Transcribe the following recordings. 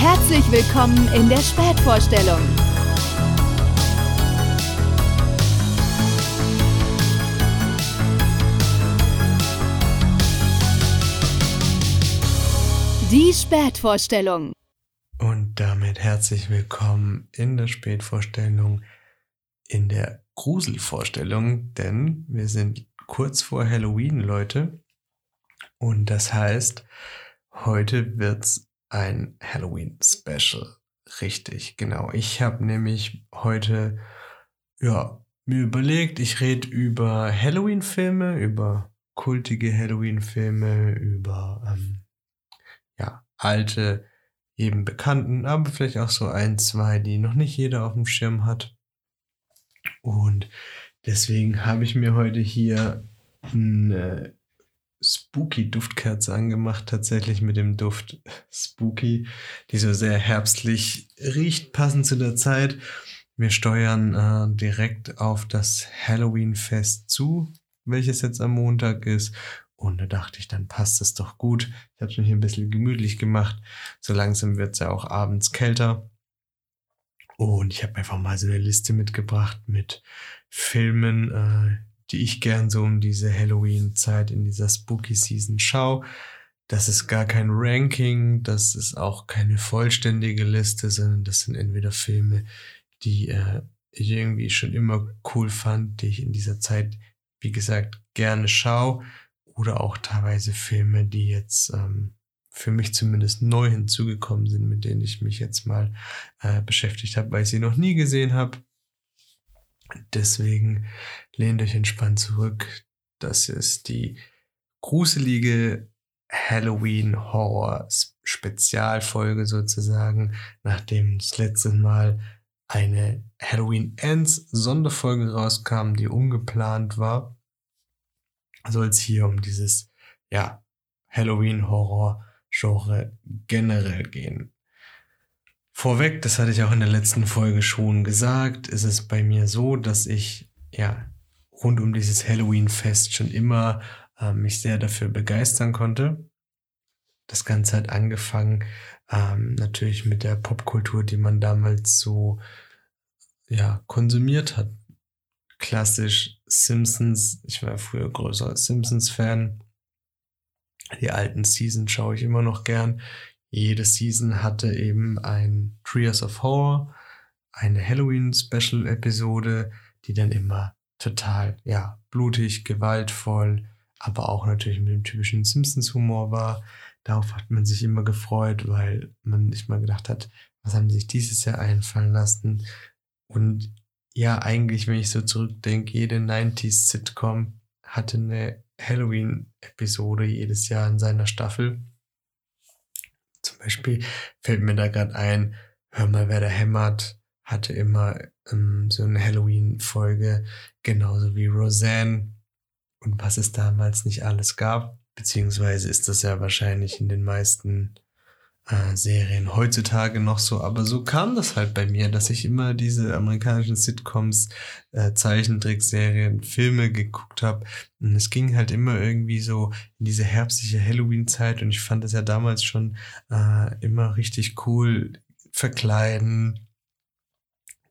Herzlich willkommen in der Spätvorstellung. Die Spätvorstellung. Und damit herzlich willkommen in der Spätvorstellung, in der Gruselvorstellung, denn wir sind kurz vor Halloween, Leute. Und das heißt, heute wird's ein Halloween-Special. Richtig, genau. Ich habe nämlich heute ja, mir überlegt, ich rede über Halloween-Filme, über kultige Halloween-Filme, über ähm, ja, alte, eben bekannten, aber vielleicht auch so ein, zwei, die noch nicht jeder auf dem Schirm hat. Und deswegen habe ich mir heute hier eine spooky Duftkerze angemacht, tatsächlich mit dem Duft Spooky, die so sehr herbstlich riecht, passend zu der Zeit. Wir steuern äh, direkt auf das Halloween-Fest zu, welches jetzt am Montag ist. Und da dachte ich, dann passt es doch gut. Ich habe es mir hier ein bisschen gemütlich gemacht. So langsam wird es ja auch abends kälter. Und ich habe einfach mal so eine Liste mitgebracht mit Filmen, äh, die ich gern so um diese Halloween-Zeit in dieser Spooky Season schaue. Das ist gar kein Ranking, das ist auch keine vollständige Liste, sondern das sind entweder Filme, die äh, ich irgendwie schon immer cool fand, die ich in dieser Zeit, wie gesagt, gerne schaue, oder auch teilweise Filme, die jetzt ähm, für mich zumindest neu hinzugekommen sind, mit denen ich mich jetzt mal äh, beschäftigt habe, weil ich sie noch nie gesehen habe. Deswegen lehnt euch entspannt zurück. Das ist die gruselige Halloween-Horror-Spezialfolge sozusagen, nachdem das letzte Mal eine Halloween Ends Sonderfolge rauskam, die ungeplant war, soll es hier um dieses, ja, Halloween-Horror-Genre generell gehen. Vorweg, das hatte ich auch in der letzten Folge schon gesagt, ist es bei mir so, dass ich ja rund um dieses Halloween-Fest schon immer äh, mich sehr dafür begeistern konnte. Das Ganze hat angefangen ähm, natürlich mit der Popkultur, die man damals so ja konsumiert hat. Klassisch Simpsons. Ich war früher größer Simpsons-Fan. Die alten Seasons schaue ich immer noch gern. Jede Season hatte eben ein Trios of Horror, eine Halloween-Special-Episode, die dann immer total, ja, blutig, gewaltvoll, aber auch natürlich mit dem typischen Simpsons-Humor war. Darauf hat man sich immer gefreut, weil man nicht mal gedacht hat, was haben sie sich dieses Jahr einfallen lassen. Und ja, eigentlich, wenn ich so zurückdenke, jede 90s-Sitcom hatte eine Halloween-Episode jedes Jahr in seiner Staffel. Zum Beispiel fällt mir da gerade ein, hör mal, wer da hämmert, hatte immer ähm, so eine Halloween-Folge, genauso wie Roseanne und was es damals nicht alles gab. Beziehungsweise ist das ja wahrscheinlich in den meisten äh, Serien heutzutage noch so, aber so kam das halt bei mir, dass ich immer diese amerikanischen Sitcoms, äh, Zeichentrickserien, Filme geguckt habe und es ging halt immer irgendwie so in diese herbstliche Halloween-Zeit und ich fand das ja damals schon äh, immer richtig cool, verkleiden,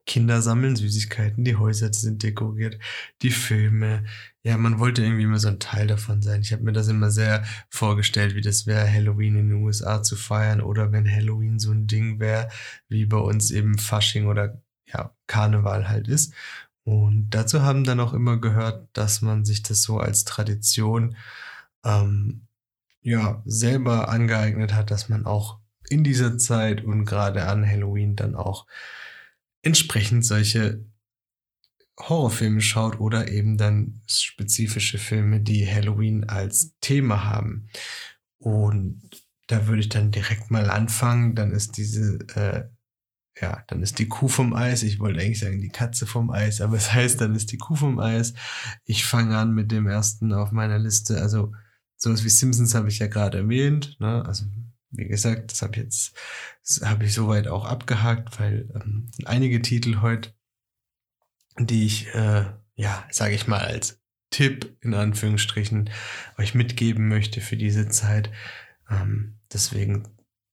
Kinder sammeln Süßigkeiten, die Häuser sind dekoriert, die Filme. Ja, man wollte irgendwie immer so ein Teil davon sein. Ich habe mir das immer sehr vorgestellt, wie das wäre, Halloween in den USA zu feiern oder wenn Halloween so ein Ding wäre, wie bei uns eben Fasching oder ja, Karneval halt ist. Und dazu haben dann auch immer gehört, dass man sich das so als Tradition ähm, ja selber angeeignet hat, dass man auch in dieser Zeit und gerade an Halloween dann auch entsprechend solche Horrorfilme schaut oder eben dann spezifische Filme, die Halloween als Thema haben. Und da würde ich dann direkt mal anfangen. Dann ist diese, äh, ja, dann ist die Kuh vom Eis. Ich wollte eigentlich sagen die Katze vom Eis, aber es heißt, dann ist die Kuh vom Eis. Ich fange an mit dem ersten auf meiner Liste. Also sowas wie Simpsons habe ich ja gerade erwähnt. Ne? Also wie gesagt, das habe ich jetzt, habe ich soweit auch abgehakt, weil ähm, einige Titel heute, die ich, äh, ja, sage ich mal als Tipp in Anführungsstrichen euch mitgeben möchte für diese Zeit. Ähm, deswegen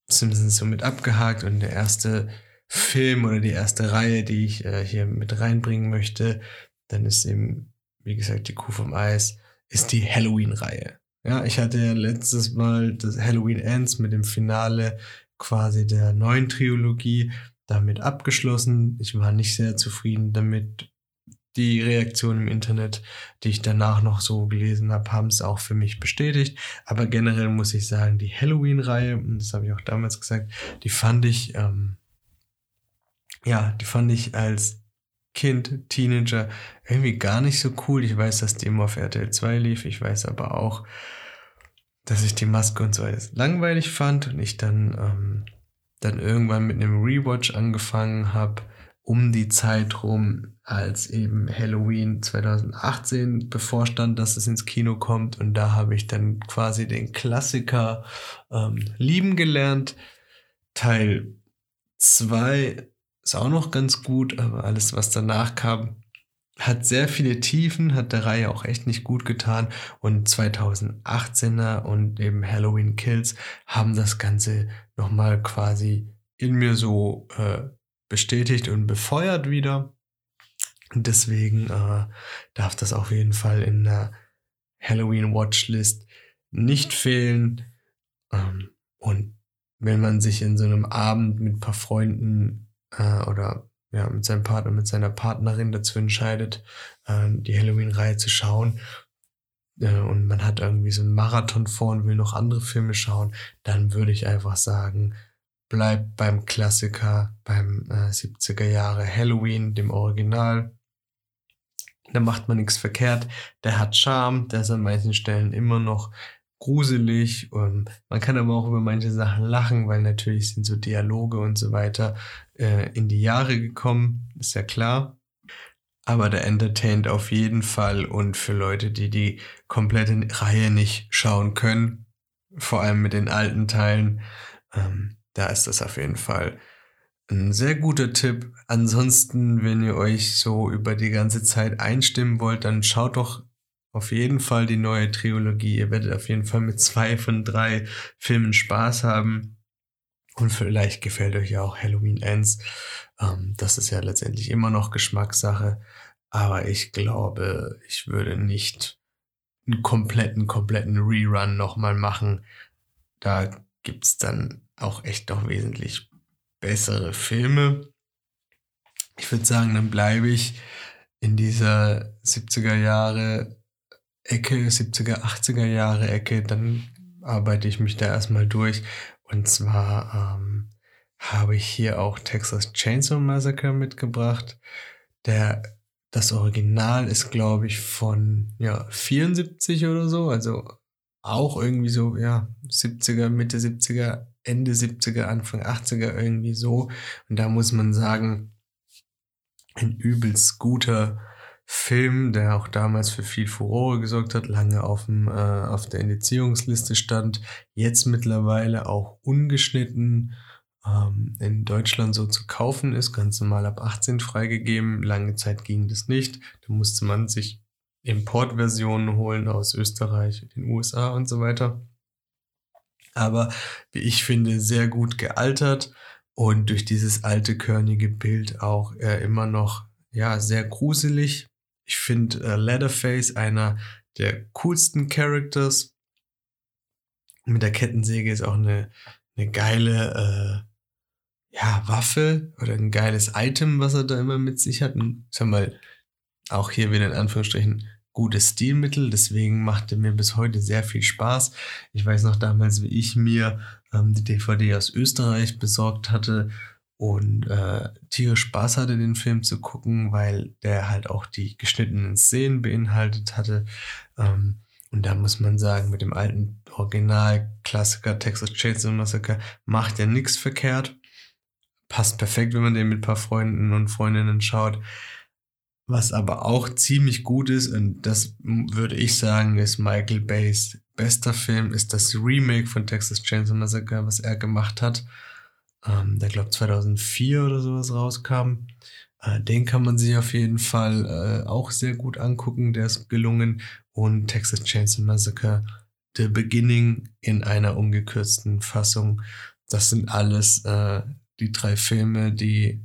Simpsons somit abgehakt und der erste Film oder die erste Reihe, die ich äh, hier mit reinbringen möchte, dann ist eben, wie gesagt, die Kuh vom Eis, ist die Halloween-Reihe. Ja, ich hatte ja letztes Mal das Halloween Ends mit dem Finale quasi der neuen Trilogie damit abgeschlossen. Ich war nicht sehr zufrieden damit. Die Reaktionen im Internet, die ich danach noch so gelesen habe, haben es auch für mich bestätigt. Aber generell muss ich sagen, die Halloween-Reihe, und das habe ich auch damals gesagt, die fand ich, ähm, ja, die fand ich als Kind, Teenager irgendwie gar nicht so cool. Ich weiß, dass die immer auf RTL 2 lief. Ich weiß aber auch, dass ich die Maske und so alles langweilig fand und ich dann ähm, dann irgendwann mit einem Rewatch angefangen habe, um die Zeit rum, als eben Halloween 2018 bevorstand, dass es ins Kino kommt. Und da habe ich dann quasi den Klassiker ähm, lieben gelernt. Teil 2 ist auch noch ganz gut, aber alles, was danach kam, hat sehr viele Tiefen, hat der Reihe auch echt nicht gut getan. Und 2018er und eben Halloween Kills haben das Ganze nochmal quasi in mir so äh, bestätigt und befeuert wieder. Deswegen äh, darf das auf jeden Fall in der Halloween Watchlist nicht fehlen. Ähm, und wenn man sich in so einem Abend mit ein paar Freunden äh, oder ja, mit seinem Partner, mit seiner Partnerin dazu entscheidet, äh, die Halloween-Reihe zu schauen, äh, und man hat irgendwie so einen Marathon vor und will noch andere Filme schauen, dann würde ich einfach sagen, bleib beim Klassiker, beim äh, 70er Jahre Halloween, dem Original. Da macht man nichts verkehrt. Der hat Charme, der ist an manchen Stellen immer noch gruselig. Und man kann aber auch über manche Sachen lachen, weil natürlich sind so Dialoge und so weiter äh, in die Jahre gekommen, ist ja klar. Aber der entertaint auf jeden Fall und für Leute, die die komplette Reihe nicht schauen können, vor allem mit den alten Teilen, ähm, da ist das auf jeden Fall ein sehr guter Tipp. Ansonsten, wenn ihr euch so über die ganze Zeit einstimmen wollt, dann schaut doch auf jeden Fall die neue Trilogie. Ihr werdet auf jeden Fall mit zwei von drei Filmen Spaß haben. Und vielleicht gefällt euch ja auch Halloween Ends. Ähm, das ist ja letztendlich immer noch Geschmackssache. Aber ich glaube, ich würde nicht einen kompletten, kompletten Rerun nochmal machen. Da gibt's dann auch echt noch wesentlich bessere Filme. Ich würde sagen, dann bleibe ich in dieser 70er Jahre Ecke, 70er, 80er Jahre Ecke, dann arbeite ich mich da erstmal durch. Und zwar ähm, habe ich hier auch Texas Chainsaw Massacre mitgebracht. Der, das Original ist, glaube ich, von ja, 74 oder so, also auch irgendwie so, ja, 70er, Mitte 70er, Ende 70er, Anfang 80er irgendwie so. Und da muss man sagen, ein übelst guter Film, der auch damals für viel Furore gesorgt hat, lange auf, dem, äh, auf der Indizierungsliste stand, jetzt mittlerweile auch ungeschnitten ähm, in Deutschland so zu kaufen ist, ganz normal ab 18 freigegeben. Lange Zeit ging das nicht. Da musste man sich Importversionen holen aus Österreich, den USA und so weiter. Aber wie ich finde, sehr gut gealtert und durch dieses alte körnige Bild auch äh, immer noch ja sehr gruselig ich finde äh, Leatherface einer der coolsten Characters. Mit der Kettensäge ist auch eine, eine geile äh, ja, Waffe oder ein geiles Item, was er da immer mit sich hat. Und, sag mal, auch hier wieder in Anführungsstrichen gutes Stilmittel, deswegen machte mir bis heute sehr viel Spaß. Ich weiß noch damals, wie ich mir ähm, die DVD aus Österreich besorgt hatte und äh, tierisch Spaß hatte, den Film zu gucken, weil der halt auch die geschnittenen Szenen beinhaltet hatte. Ähm, und da muss man sagen, mit dem alten Original-Klassiker Texas Chainsaw Massacre macht er nichts verkehrt. Passt perfekt, wenn man den mit ein paar Freunden und Freundinnen schaut. Was aber auch ziemlich gut ist, und das würde ich sagen, ist Michael Bays bester Film, ist das Remake von Texas Chainsaw Massacre, was er gemacht hat ähm, der glaube 2004 oder sowas rauskam. Äh, den kann man sich auf jeden Fall äh, auch sehr gut angucken, der ist gelungen. Und Texas Chainsaw Massacre The Beginning in einer ungekürzten Fassung das sind alles äh, die drei Filme, die,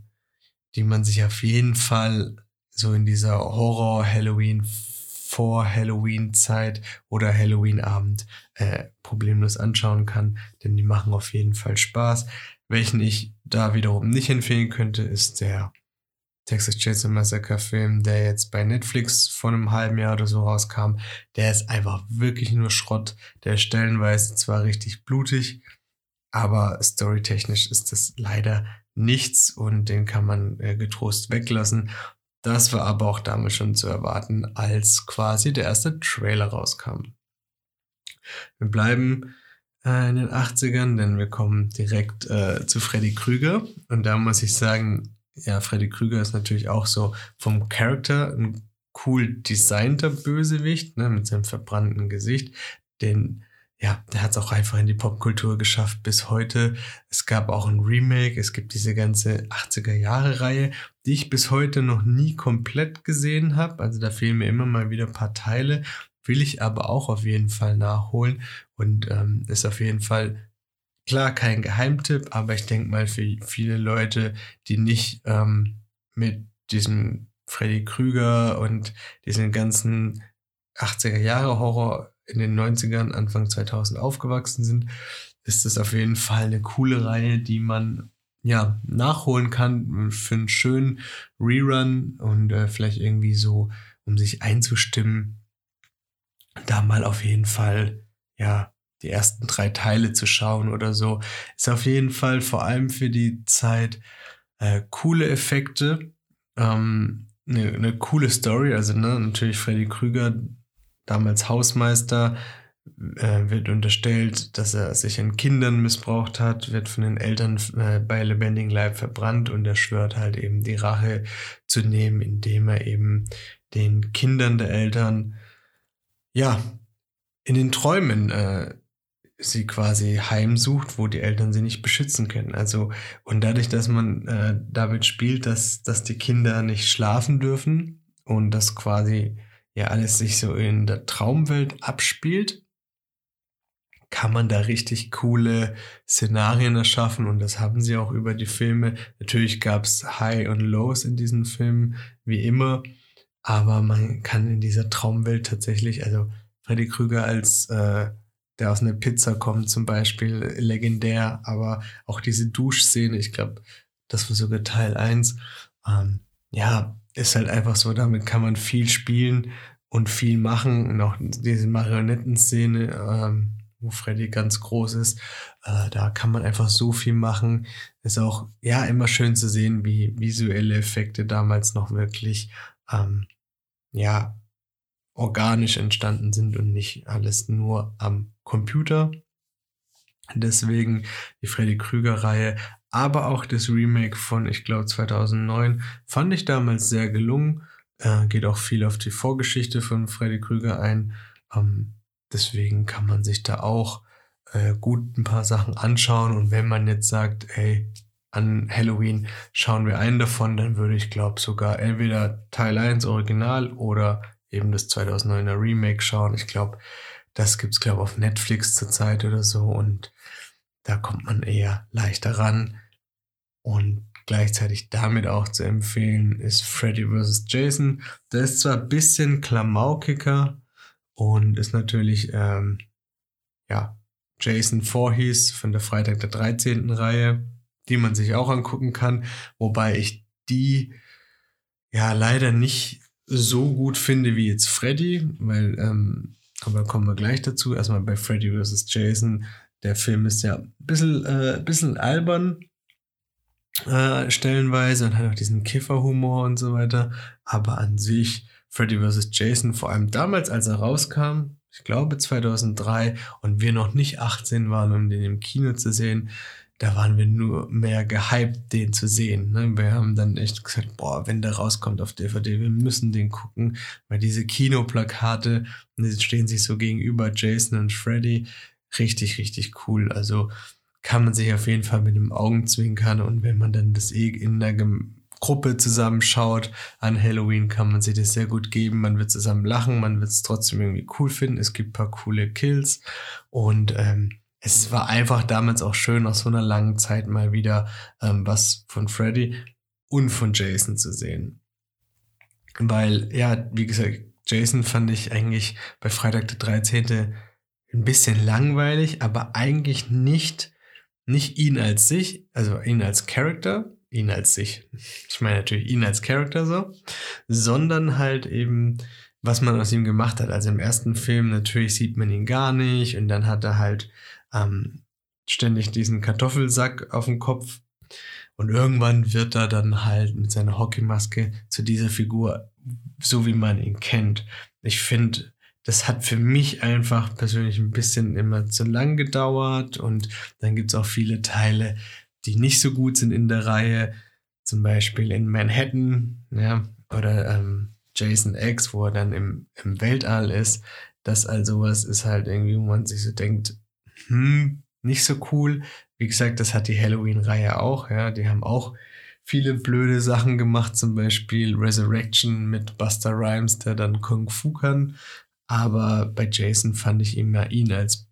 die man sich auf jeden Fall so in dieser Horror-Halloween vor Halloween-Zeit oder Halloween-Abend äh, problemlos anschauen kann, denn die machen auf jeden Fall Spaß. Welchen ich da wiederum nicht empfehlen könnte, ist der Texas Chainsaw Massacre Film, der jetzt bei Netflix vor einem halben Jahr oder so rauskam. Der ist einfach wirklich nur Schrott. Der ist stellenweise zwar richtig blutig, aber storytechnisch ist das leider nichts und den kann man äh, getrost weglassen. Das war aber auch damals schon zu erwarten, als quasi der erste Trailer rauskam. Wir bleiben in den 80ern, denn wir kommen direkt äh, zu Freddy Krüger. Und da muss ich sagen, ja, Freddy Krüger ist natürlich auch so vom Charakter ein cool designter Bösewicht, ne, mit seinem verbrannten Gesicht. Den ja, der hat es auch einfach in die Popkultur geschafft bis heute. Es gab auch ein Remake, es gibt diese ganze 80er Jahre Reihe, die ich bis heute noch nie komplett gesehen habe. Also da fehlen mir immer mal wieder ein paar Teile, will ich aber auch auf jeden Fall nachholen und ähm, ist auf jeden Fall klar kein Geheimtipp, aber ich denke mal für viele Leute, die nicht ähm, mit diesem Freddy Krüger und diesen ganzen 80er Jahre Horror in den 90ern, Anfang 2000 aufgewachsen sind, ist es auf jeden Fall eine coole Reihe, die man ja nachholen kann für einen schönen Rerun und äh, vielleicht irgendwie so, um sich einzustimmen, da mal auf jeden Fall ja die ersten drei Teile zu schauen oder so, ist auf jeden Fall vor allem für die Zeit äh, coole Effekte, ähm, eine, eine coole Story, also ne, natürlich Freddy Krüger, damals Hausmeister, äh, wird unterstellt, dass er sich an Kindern missbraucht hat, wird von den Eltern äh, bei lebendigem Leib verbrannt und er schwört halt eben die Rache zu nehmen, indem er eben den Kindern der Eltern, ja, in den Träumen äh, sie quasi heimsucht, wo die Eltern sie nicht beschützen können. Also, und dadurch, dass man äh, damit spielt, dass, dass die Kinder nicht schlafen dürfen und dass quasi ja alles sich so in der Traumwelt abspielt, kann man da richtig coole Szenarien erschaffen und das haben sie auch über die Filme. Natürlich gab es High und Lows in diesen Filmen, wie immer, aber man kann in dieser Traumwelt tatsächlich, also Freddy Krüger als äh, der aus einer Pizza kommt zum Beispiel, legendär, aber auch diese Duschszene, ich glaube, das war sogar Teil 1, ähm, ja, ist halt einfach so, damit kann man viel spielen und viel machen. Und auch diese Marionettenszene, ähm, wo Freddy ganz groß ist, äh, da kann man einfach so viel machen. Ist auch, ja, immer schön zu sehen, wie visuelle Effekte damals noch wirklich, ähm, ja, organisch entstanden sind und nicht alles nur am Computer. Deswegen die Freddy Krüger-Reihe, aber auch das Remake von, ich glaube, 2009 fand ich damals sehr gelungen. Äh, geht auch viel auf die Vorgeschichte von Freddy Krüger ein. Ähm, deswegen kann man sich da auch äh, gut ein paar Sachen anschauen. Und wenn man jetzt sagt, ey, an Halloween schauen wir einen davon, dann würde ich glaube sogar entweder Teil 1 Original oder eben das 2009er Remake schauen. Ich glaube, das gibt's glaube auf Netflix zurzeit oder so und da kommt man eher leichter ran. Und gleichzeitig damit auch zu empfehlen ist Freddy vs. Jason. Der ist zwar ein bisschen klamaukiger und ist natürlich, ähm, ja, Jason Voorhees von der Freitag der 13. Reihe, die man sich auch angucken kann, wobei ich die ja leider nicht so gut finde wie jetzt Freddy, weil, ähm, aber kommen wir gleich dazu. Erstmal bei Freddy vs. Jason. Der Film ist ja ein bisschen, äh, bisschen albern, äh, stellenweise und hat auch diesen Kifferhumor und so weiter. Aber an sich, Freddy vs. Jason, vor allem damals, als er rauskam, ich glaube 2003, und wir noch nicht 18 waren, um den im Kino zu sehen, da waren wir nur mehr gehypt, den zu sehen. Ne? Wir haben dann echt gesagt, boah, wenn der rauskommt auf DVD, wir müssen den gucken, weil diese Kinoplakate, die stehen sich so gegenüber Jason und Freddy, richtig, richtig cool. Also kann man sich auf jeden Fall mit dem Augenzwinkern und wenn man dann das eh in der Gruppe zusammenschaut an Halloween, kann man sich das sehr gut geben. Man wird zusammen lachen, man wird es trotzdem irgendwie cool finden. Es gibt ein paar coole Kills und ähm, es war einfach damals auch schön, aus so einer langen Zeit mal wieder ähm, was von Freddy und von Jason zu sehen. Weil, ja, wie gesagt, Jason fand ich eigentlich bei Freitag der 13. ein bisschen langweilig, aber eigentlich nicht, nicht ihn als sich, also ihn als Character, ihn als sich, ich meine natürlich ihn als Character so, sondern halt eben, was man aus ihm gemacht hat. Also im ersten Film natürlich sieht man ihn gar nicht und dann hat er halt ähm, ständig diesen Kartoffelsack auf dem Kopf. Und irgendwann wird er dann halt mit seiner Hockeymaske zu dieser Figur, so wie man ihn kennt. Ich finde, das hat für mich einfach persönlich ein bisschen immer zu lang gedauert. Und dann gibt es auch viele Teile, die nicht so gut sind in der Reihe. Zum Beispiel in Manhattan, ja, oder ähm, Jason X, wo er dann im, im Weltall ist. Das also was ist halt irgendwie, wo man sich so denkt, hm, nicht so cool. Wie gesagt, das hat die Halloween-Reihe auch, ja. Die haben auch viele blöde Sachen gemacht, zum Beispiel Resurrection mit Buster Rhymes, der dann Kung Fu kann. Aber bei Jason fand ich immer ihn als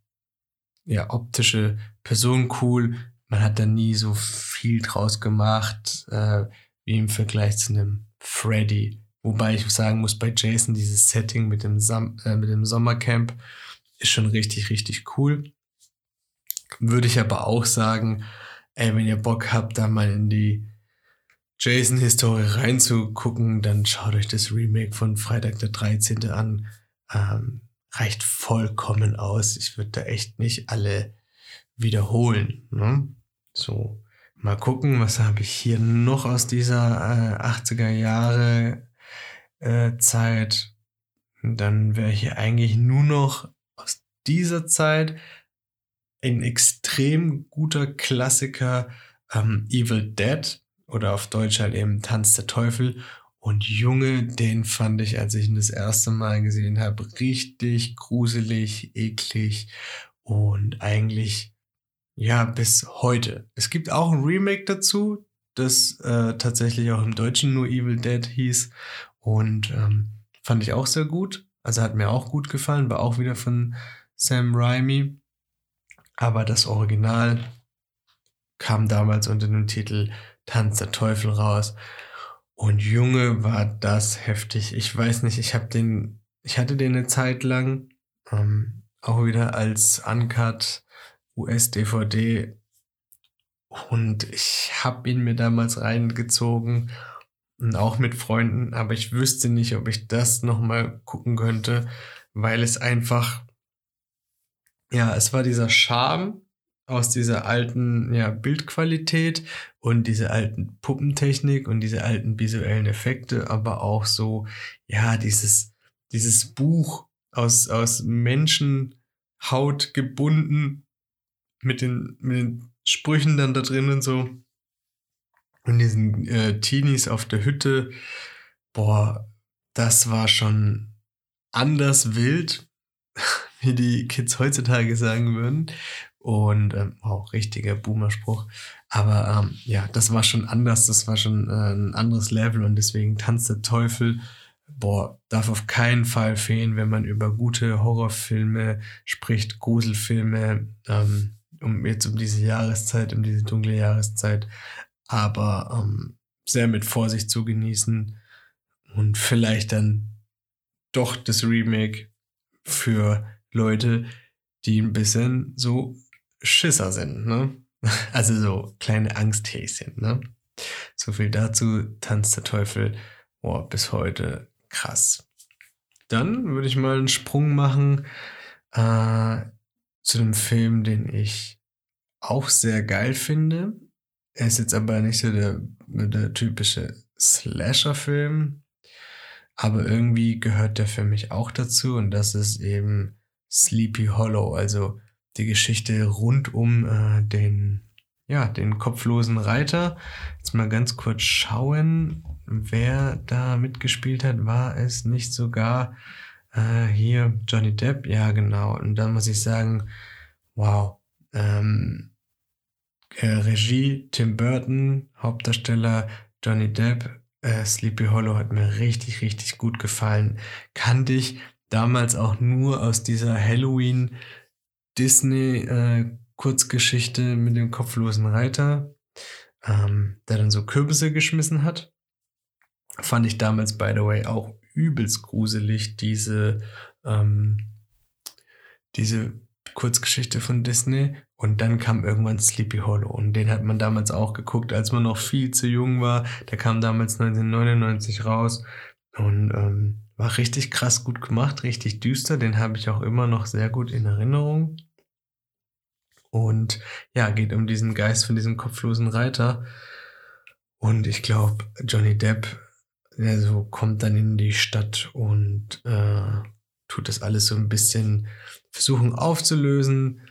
ja, optische Person cool. Man hat da nie so viel draus gemacht, äh, wie im Vergleich zu einem Freddy. Wobei ich sagen muss, bei Jason dieses Setting mit dem, Sam äh, mit dem Sommercamp ist schon richtig, richtig cool. Würde ich aber auch sagen, ey, wenn ihr Bock habt, da mal in die Jason-Historie reinzugucken, dann schaut euch das Remake von Freitag der 13. an. Ähm, reicht vollkommen aus. Ich würde da echt nicht alle wiederholen. Ne? So, mal gucken, was habe ich hier noch aus dieser äh, 80er Jahre äh, Zeit. Dann wäre hier eigentlich nur noch aus dieser Zeit ein extrem guter Klassiker ähm, Evil Dead oder auf Deutsch halt eben Tanz der Teufel. Und Junge, den fand ich, als ich ihn das erste Mal gesehen habe, richtig gruselig, eklig und eigentlich, ja, bis heute. Es gibt auch ein Remake dazu, das äh, tatsächlich auch im Deutschen nur Evil Dead hieß und ähm, fand ich auch sehr gut. Also hat mir auch gut gefallen, war auch wieder von Sam Raimi. Aber das Original kam damals unter dem Titel Tanz der Teufel raus. Und Junge, war das heftig. Ich weiß nicht, ich habe den, ich hatte den eine Zeit lang, ähm, auch wieder als Uncut US-DVD. Und ich habe ihn mir damals reingezogen und auch mit Freunden, aber ich wüsste nicht, ob ich das nochmal gucken könnte, weil es einfach ja, es war dieser Charme aus dieser alten ja, Bildqualität und diese alten Puppentechnik und diese alten visuellen Effekte, aber auch so, ja, dieses, dieses Buch aus, aus Menschenhaut gebunden mit den, mit den Sprüchen dann da drin und so. Und diesen äh, Teenies auf der Hütte. Boah, das war schon anders wild wie die Kids heutzutage sagen würden. Und ähm, auch richtiger Boomer-Spruch. Aber ähm, ja, das war schon anders, das war schon äh, ein anderes Level und deswegen Tanz der Teufel, boah, darf auf keinen Fall fehlen, wenn man über gute Horrorfilme spricht, Gruselfilme, ähm, um jetzt um diese Jahreszeit, um diese dunkle Jahreszeit, aber ähm, sehr mit Vorsicht zu genießen und vielleicht dann doch das Remake für Leute, die ein bisschen so Schisser sind, ne? Also so kleine Angsthäschen, ne? So viel dazu, Tanz der Teufel, boah, bis heute krass. Dann würde ich mal einen Sprung machen äh, zu einem Film, den ich auch sehr geil finde. Er ist jetzt aber nicht so der, der typische Slasher-Film, aber irgendwie gehört der für mich auch dazu und das ist eben Sleepy Hollow, also die Geschichte rund um äh, den, ja, den kopflosen Reiter. Jetzt mal ganz kurz schauen, wer da mitgespielt hat. War es nicht sogar äh, hier Johnny Depp? Ja, genau. Und da muss ich sagen, wow. Ähm, äh, Regie Tim Burton, Hauptdarsteller Johnny Depp. Äh, Sleepy Hollow hat mir richtig, richtig gut gefallen. Kannte ich damals auch nur aus dieser Halloween Disney-Kurzgeschichte äh, mit dem kopflosen Reiter, ähm, der dann so Kürbisse geschmissen hat. Fand ich damals, by the way, auch übelst gruselig, diese, ähm, diese Kurzgeschichte von Disney. Und dann kam irgendwann Sleepy Hollow. Und den hat man damals auch geguckt, als man noch viel zu jung war. Der kam damals 1999 raus. Und ähm, war richtig krass gut gemacht, richtig düster. Den habe ich auch immer noch sehr gut in Erinnerung. Und ja, geht um diesen Geist von diesem kopflosen Reiter. Und ich glaube, Johnny Depp, der so kommt dann in die Stadt und äh, tut das alles so ein bisschen versuchen aufzulösen.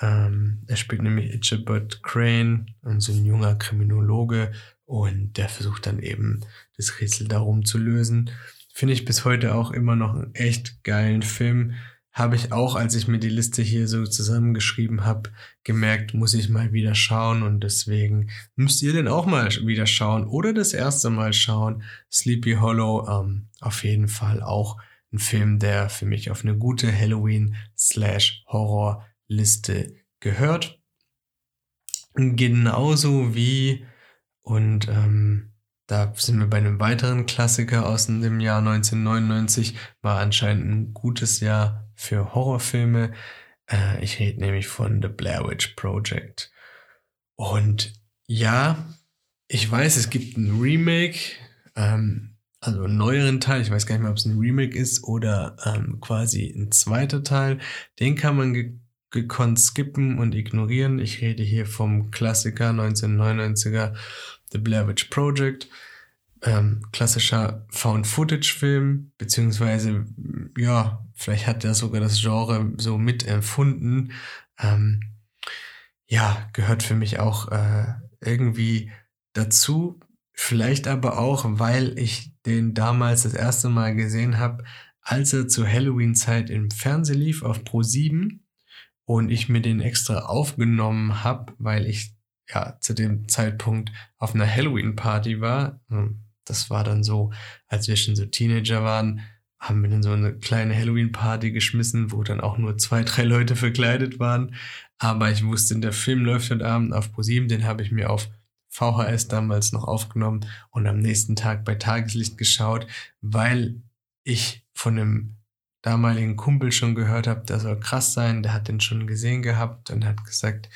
Ähm, er spielt nämlich Ichabod Crane, so ein junger Kriminologe, und der versucht dann eben das Rätsel darum zu lösen. Finde ich bis heute auch immer noch einen echt geilen Film habe ich auch, als ich mir die Liste hier so zusammengeschrieben habe, gemerkt, muss ich mal wieder schauen und deswegen müsst ihr den auch mal wieder schauen oder das erste Mal schauen. Sleepy Hollow, ähm, auf jeden Fall auch ein Film, der für mich auf eine gute Halloween-Horror-Liste gehört. Genauso wie und ähm, da sind wir bei einem weiteren Klassiker aus dem Jahr 1999, war anscheinend ein gutes Jahr für Horrorfilme. Äh, ich rede nämlich von The Blair Witch Project. Und ja, ich weiß, es gibt ein Remake, ähm, also einen neueren Teil. Ich weiß gar nicht mehr, ob es ein Remake ist oder ähm, quasi ein zweiter Teil. Den kann man ge gekonnt skippen und ignorieren. Ich rede hier vom Klassiker 1999er The Blair Witch Project ähm, klassischer Found-Footage-Film, beziehungsweise, ja, vielleicht hat er sogar das Genre so mitempfunden. Ähm, ja, gehört für mich auch äh, irgendwie dazu. Vielleicht aber auch, weil ich den damals das erste Mal gesehen habe, als er zur Halloween-Zeit im Fernsehen lief auf Pro 7 und ich mir den extra aufgenommen habe, weil ich ja zu dem Zeitpunkt auf einer Halloween-Party war. Das war dann so, als wir schon so Teenager waren, haben wir dann so eine kleine Halloween-Party geschmissen, wo dann auch nur zwei, drei Leute verkleidet waren. Aber ich wusste, der Film läuft heute Abend auf ProSieben, den habe ich mir auf VHS damals noch aufgenommen und am nächsten Tag bei Tageslicht geschaut, weil ich von einem damaligen Kumpel schon gehört habe, der soll krass sein, der hat den schon gesehen gehabt und hat gesagt,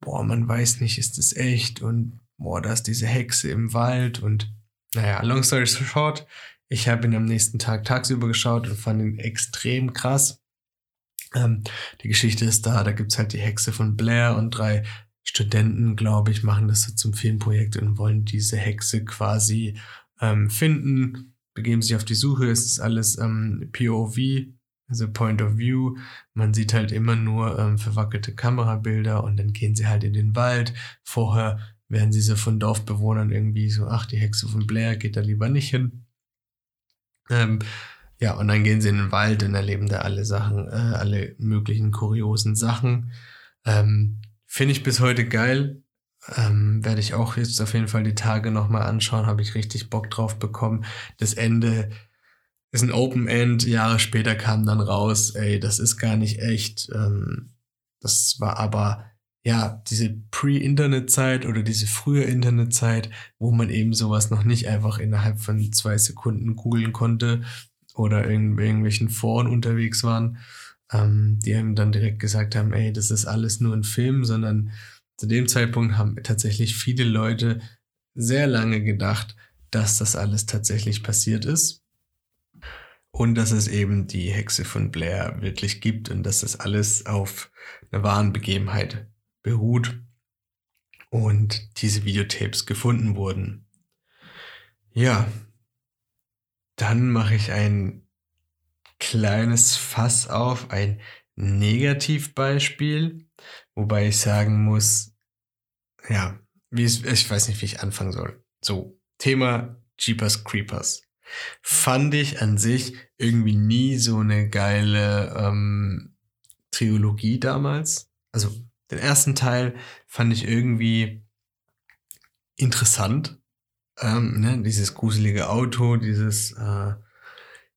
boah, man weiß nicht, ist das echt und boah, da ist diese Hexe im Wald und naja, long story short, ich habe ihn am nächsten Tag tagsüber geschaut und fand ihn extrem krass. Ähm, die Geschichte ist da, da gibt's halt die Hexe von Blair und drei Studenten, glaube ich, machen das so zum Filmprojekt und wollen diese Hexe quasi ähm, finden, begeben sich auf die Suche. Es ist alles ähm, POV, also Point of View. Man sieht halt immer nur ähm, verwackelte Kamerabilder und dann gehen sie halt in den Wald. Vorher werden sie so von Dorfbewohnern irgendwie so, ach, die Hexe von Blair geht da lieber nicht hin. Ähm, ja, und dann gehen sie in den Wald und erleben da alle Sachen, äh, alle möglichen kuriosen Sachen. Ähm, Finde ich bis heute geil. Ähm, Werde ich auch jetzt auf jeden Fall die Tage nochmal anschauen. Habe ich richtig Bock drauf bekommen. Das Ende ist ein Open End. Jahre später kam dann raus, ey, das ist gar nicht echt. Ähm, das war aber ja, diese Pre-Internet-Zeit oder diese frühe Internet-Zeit, wo man eben sowas noch nicht einfach innerhalb von zwei Sekunden googeln konnte oder in irgendwelchen Foren unterwegs waren, ähm, die einem dann direkt gesagt haben, ey, das ist alles nur ein Film, sondern zu dem Zeitpunkt haben tatsächlich viele Leute sehr lange gedacht, dass das alles tatsächlich passiert ist. Und dass es eben die Hexe von Blair wirklich gibt und dass das alles auf einer wahren Begebenheit beruht und diese Videotapes gefunden wurden. Ja, dann mache ich ein kleines Fass auf, ein Negativbeispiel, wobei ich sagen muss, ja, wie es, ich weiß nicht, wie ich anfangen soll. So, Thema Jeepers Creepers. Fand ich an sich irgendwie nie so eine geile ähm, Trilogie damals. Also den ersten Teil fand ich irgendwie interessant. Ähm, ne? Dieses gruselige Auto, dieses, äh,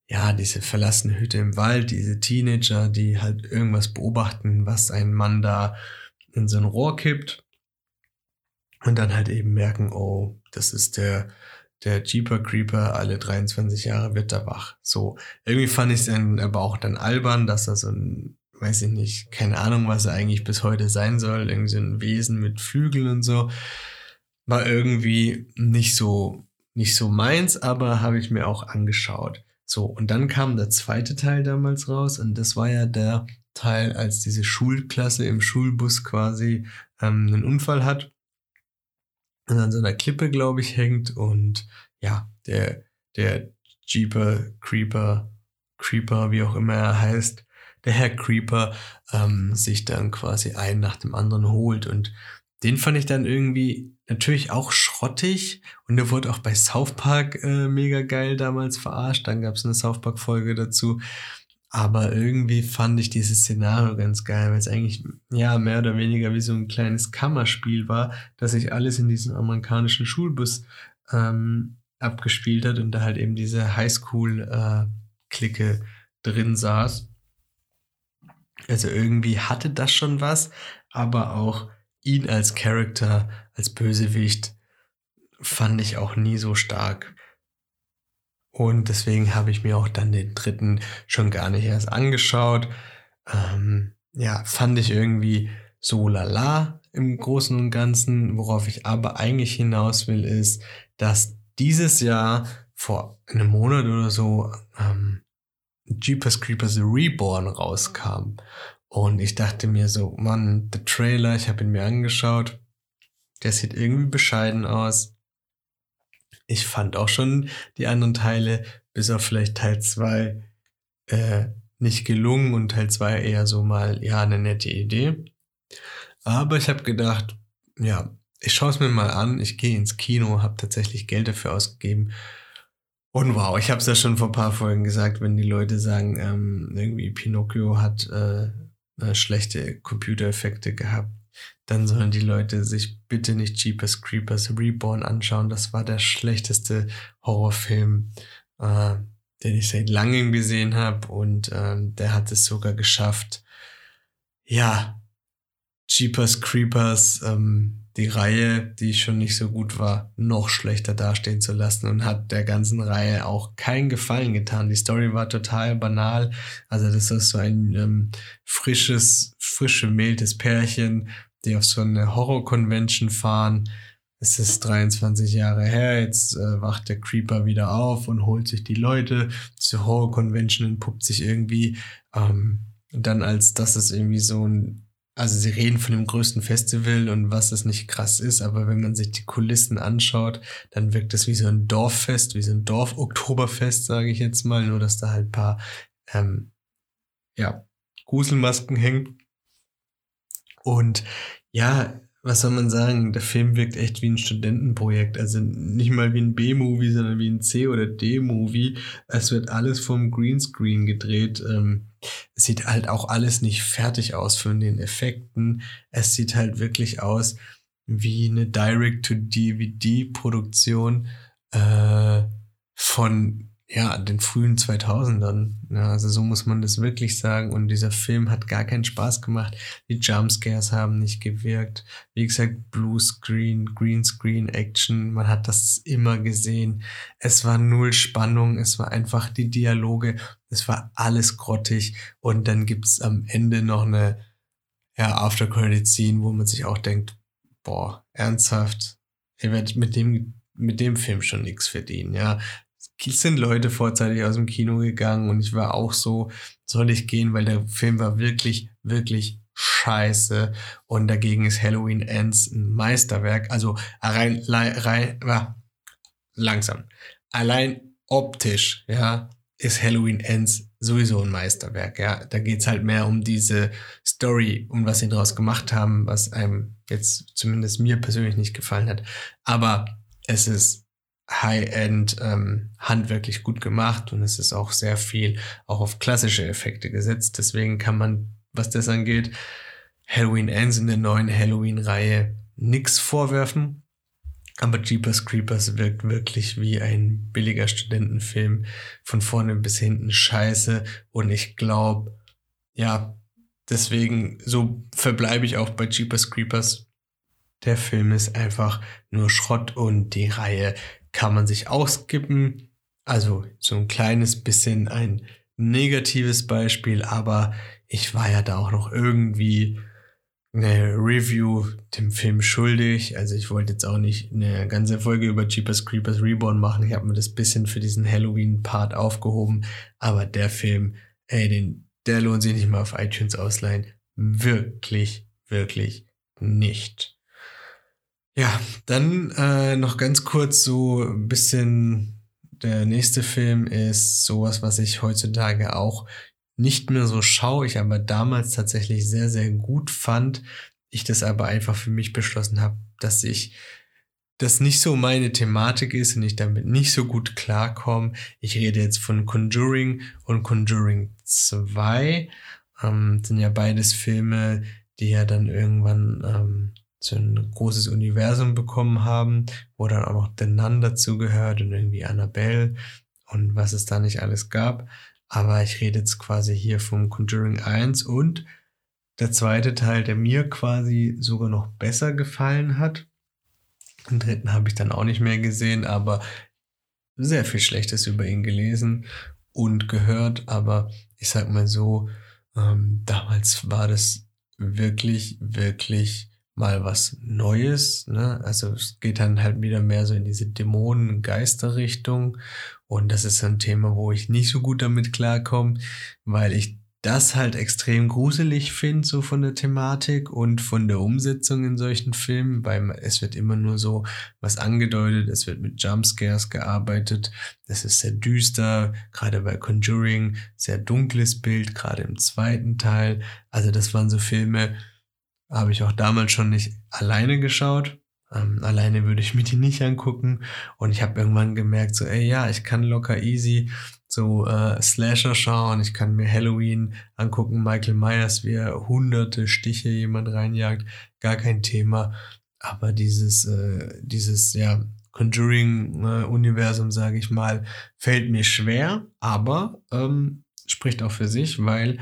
ja, diese verlassene Hütte im Wald, diese Teenager, die halt irgendwas beobachten, was ein Mann da in so ein Rohr kippt und dann halt eben merken, oh, das ist der, der Jeeper Creeper, alle 23 Jahre wird er wach. So, irgendwie fand ich es dann aber auch dann albern, dass er so ein, weiß ich nicht, keine Ahnung, was er eigentlich bis heute sein soll, irgendwie so ein Wesen mit Flügeln und so, war irgendwie nicht so, nicht so meins, aber habe ich mir auch angeschaut. So, und dann kam der zweite Teil damals raus und das war ja der Teil, als diese Schulklasse im Schulbus quasi ähm, einen Unfall hat an so einer Klippe, glaube ich, hängt und ja, der, der Jeeper, Creeper, Creeper, wie auch immer er heißt, der Herr Creeper ähm, sich dann quasi einen nach dem anderen holt und den fand ich dann irgendwie natürlich auch schrottig und der wurde auch bei South Park äh, mega geil damals verarscht. Dann gab es eine South Park Folge dazu. Aber irgendwie fand ich dieses Szenario ganz geil, weil es eigentlich ja mehr oder weniger wie so ein kleines Kammerspiel war, dass sich alles in diesem amerikanischen Schulbus ähm, abgespielt hat und da halt eben diese Highschool-Clique äh, drin saß. Also irgendwie hatte das schon was, aber auch ihn als Charakter, als Bösewicht, fand ich auch nie so stark. Und deswegen habe ich mir auch dann den dritten schon gar nicht erst angeschaut. Ähm, ja, fand ich irgendwie so lala im Großen und Ganzen. Worauf ich aber eigentlich hinaus will, ist, dass dieses Jahr vor einem Monat oder so ähm, Jeepers Creepers Reborn rauskam. Und ich dachte mir so, Mann, der Trailer, ich habe ihn mir angeschaut. Der sieht irgendwie bescheiden aus. Ich fand auch schon die anderen Teile, bis auf vielleicht Teil 2, äh, nicht gelungen und Teil 2 eher so mal, ja, eine nette Idee. Aber ich habe gedacht, ja, ich schaue es mir mal an. Ich gehe ins Kino, habe tatsächlich Geld dafür ausgegeben. Und wow, ich habe es ja schon vor ein paar Folgen gesagt, wenn die Leute sagen, ähm, irgendwie Pinocchio hat äh, äh, schlechte Computereffekte gehabt, dann sollen die Leute sich bitte nicht Jeepers Creepers Reborn anschauen. Das war der schlechteste Horrorfilm, äh, den ich seit langem gesehen habe und ähm, der hat es sogar geschafft, ja, Jeepers Creepers ähm, die Reihe, die schon nicht so gut war, noch schlechter dastehen zu lassen und hat der ganzen Reihe auch keinen Gefallen getan. Die Story war total banal. Also das ist so ein ähm, frisches, frische, mildes Pärchen, die auf so eine Horror-Convention fahren. Es ist 23 Jahre her, jetzt äh, wacht der Creeper wieder auf und holt sich die Leute. Diese Horror-Convention entpuppt sich irgendwie ähm, dann als dass es irgendwie so ein also sie reden von dem größten Festival und was es nicht krass ist, aber wenn man sich die Kulissen anschaut, dann wirkt es wie so ein Dorffest, wie so ein Dorf-Oktoberfest, sage ich jetzt mal, nur dass da halt paar ähm, ja, Gruselmasken hängen. Und ja, was soll man sagen, der Film wirkt echt wie ein Studentenprojekt. Also nicht mal wie ein B-Movie, sondern wie ein C- oder D-Movie. Es wird alles vom Greenscreen gedreht. Ähm, es sieht halt auch alles nicht fertig aus von den Effekten. Es sieht halt wirklich aus wie eine Direct-to-DVD-Produktion äh, von ja, den frühen 2000ern. Ja, also so muss man das wirklich sagen. Und dieser Film hat gar keinen Spaß gemacht. Die Jumpscares haben nicht gewirkt. Wie gesagt, Blue Screen, Green Screen, Action. Man hat das immer gesehen. Es war null Spannung. Es war einfach die Dialoge. Es war alles grottig. Und dann gibt's am Ende noch eine ja, After-Credit-Scene, wo man sich auch denkt, boah, ernsthaft, ihr werdet mit dem mit dem Film schon nichts verdienen, ja sind Leute vorzeitig aus dem Kino gegangen und ich war auch so, soll ich gehen, weil der Film war wirklich, wirklich scheiße und dagegen ist Halloween Ends ein Meisterwerk. Also rein, rein, rein langsam. Allein optisch, ja, ist Halloween Ends sowieso ein Meisterwerk, ja. Da geht's halt mehr um diese Story, um was sie daraus gemacht haben, was einem jetzt zumindest mir persönlich nicht gefallen hat. Aber es ist High-End ähm, handwerklich gut gemacht und es ist auch sehr viel auch auf klassische Effekte gesetzt. Deswegen kann man, was das angeht, Halloween Ends in der neuen Halloween-Reihe nix vorwerfen. Aber Jeepers Creepers wirkt wirklich wie ein billiger Studentenfilm. Von vorne bis hinten scheiße. Und ich glaube, ja, deswegen, so verbleibe ich auch bei Jeepers Creepers. Der Film ist einfach nur Schrott und die Reihe kann man sich auskippen. Also so ein kleines bisschen ein negatives Beispiel, aber ich war ja da auch noch irgendwie eine Review dem Film schuldig. Also ich wollte jetzt auch nicht eine ganze Folge über Jeepers Creepers Reborn machen. Ich habe mir das bisschen für diesen Halloween-Part aufgehoben. Aber der Film, ey, den, der lohnt sich nicht mal auf iTunes ausleihen. Wirklich, wirklich nicht. Ja, dann äh, noch ganz kurz so ein bisschen. Der nächste Film ist sowas, was ich heutzutage auch nicht mehr so schaue, ich aber damals tatsächlich sehr, sehr gut fand. Ich das aber einfach für mich beschlossen habe, dass ich das nicht so meine Thematik ist und ich damit nicht so gut klarkomme. Ich rede jetzt von Conjuring und Conjuring 2. Ähm, sind ja beides Filme, die ja dann irgendwann ähm, so ein großes Universum bekommen haben, wo dann auch noch The Nun dazugehört und irgendwie Annabelle und was es da nicht alles gab. Aber ich rede jetzt quasi hier vom Conjuring 1 und der zweite Teil, der mir quasi sogar noch besser gefallen hat. Den dritten habe ich dann auch nicht mehr gesehen, aber sehr viel Schlechtes über ihn gelesen und gehört. Aber ich sag mal so, ähm, damals war das wirklich, wirklich mal was Neues. Ne? Also es geht dann halt wieder mehr so in diese Dämonen-Geister-Richtung. Und das ist ein Thema, wo ich nicht so gut damit klarkomme, weil ich das halt extrem gruselig finde, so von der Thematik und von der Umsetzung in solchen Filmen, weil es wird immer nur so was angedeutet, es wird mit Jumpscares gearbeitet, es ist sehr düster, gerade bei Conjuring, sehr dunkles Bild, gerade im zweiten Teil. Also das waren so Filme, habe ich auch damals schon nicht alleine geschaut. Ähm, alleine würde ich mir die nicht angucken. Und ich habe irgendwann gemerkt, so, ey, ja, ich kann locker easy so äh, Slasher schauen. Ich kann mir Halloween angucken, Michael Myers, wie er hunderte Stiche jemand reinjagt. Gar kein Thema. Aber dieses, äh, dieses, ja, Conjuring-Universum, äh, sage ich mal, fällt mir schwer, aber ähm, spricht auch für sich, weil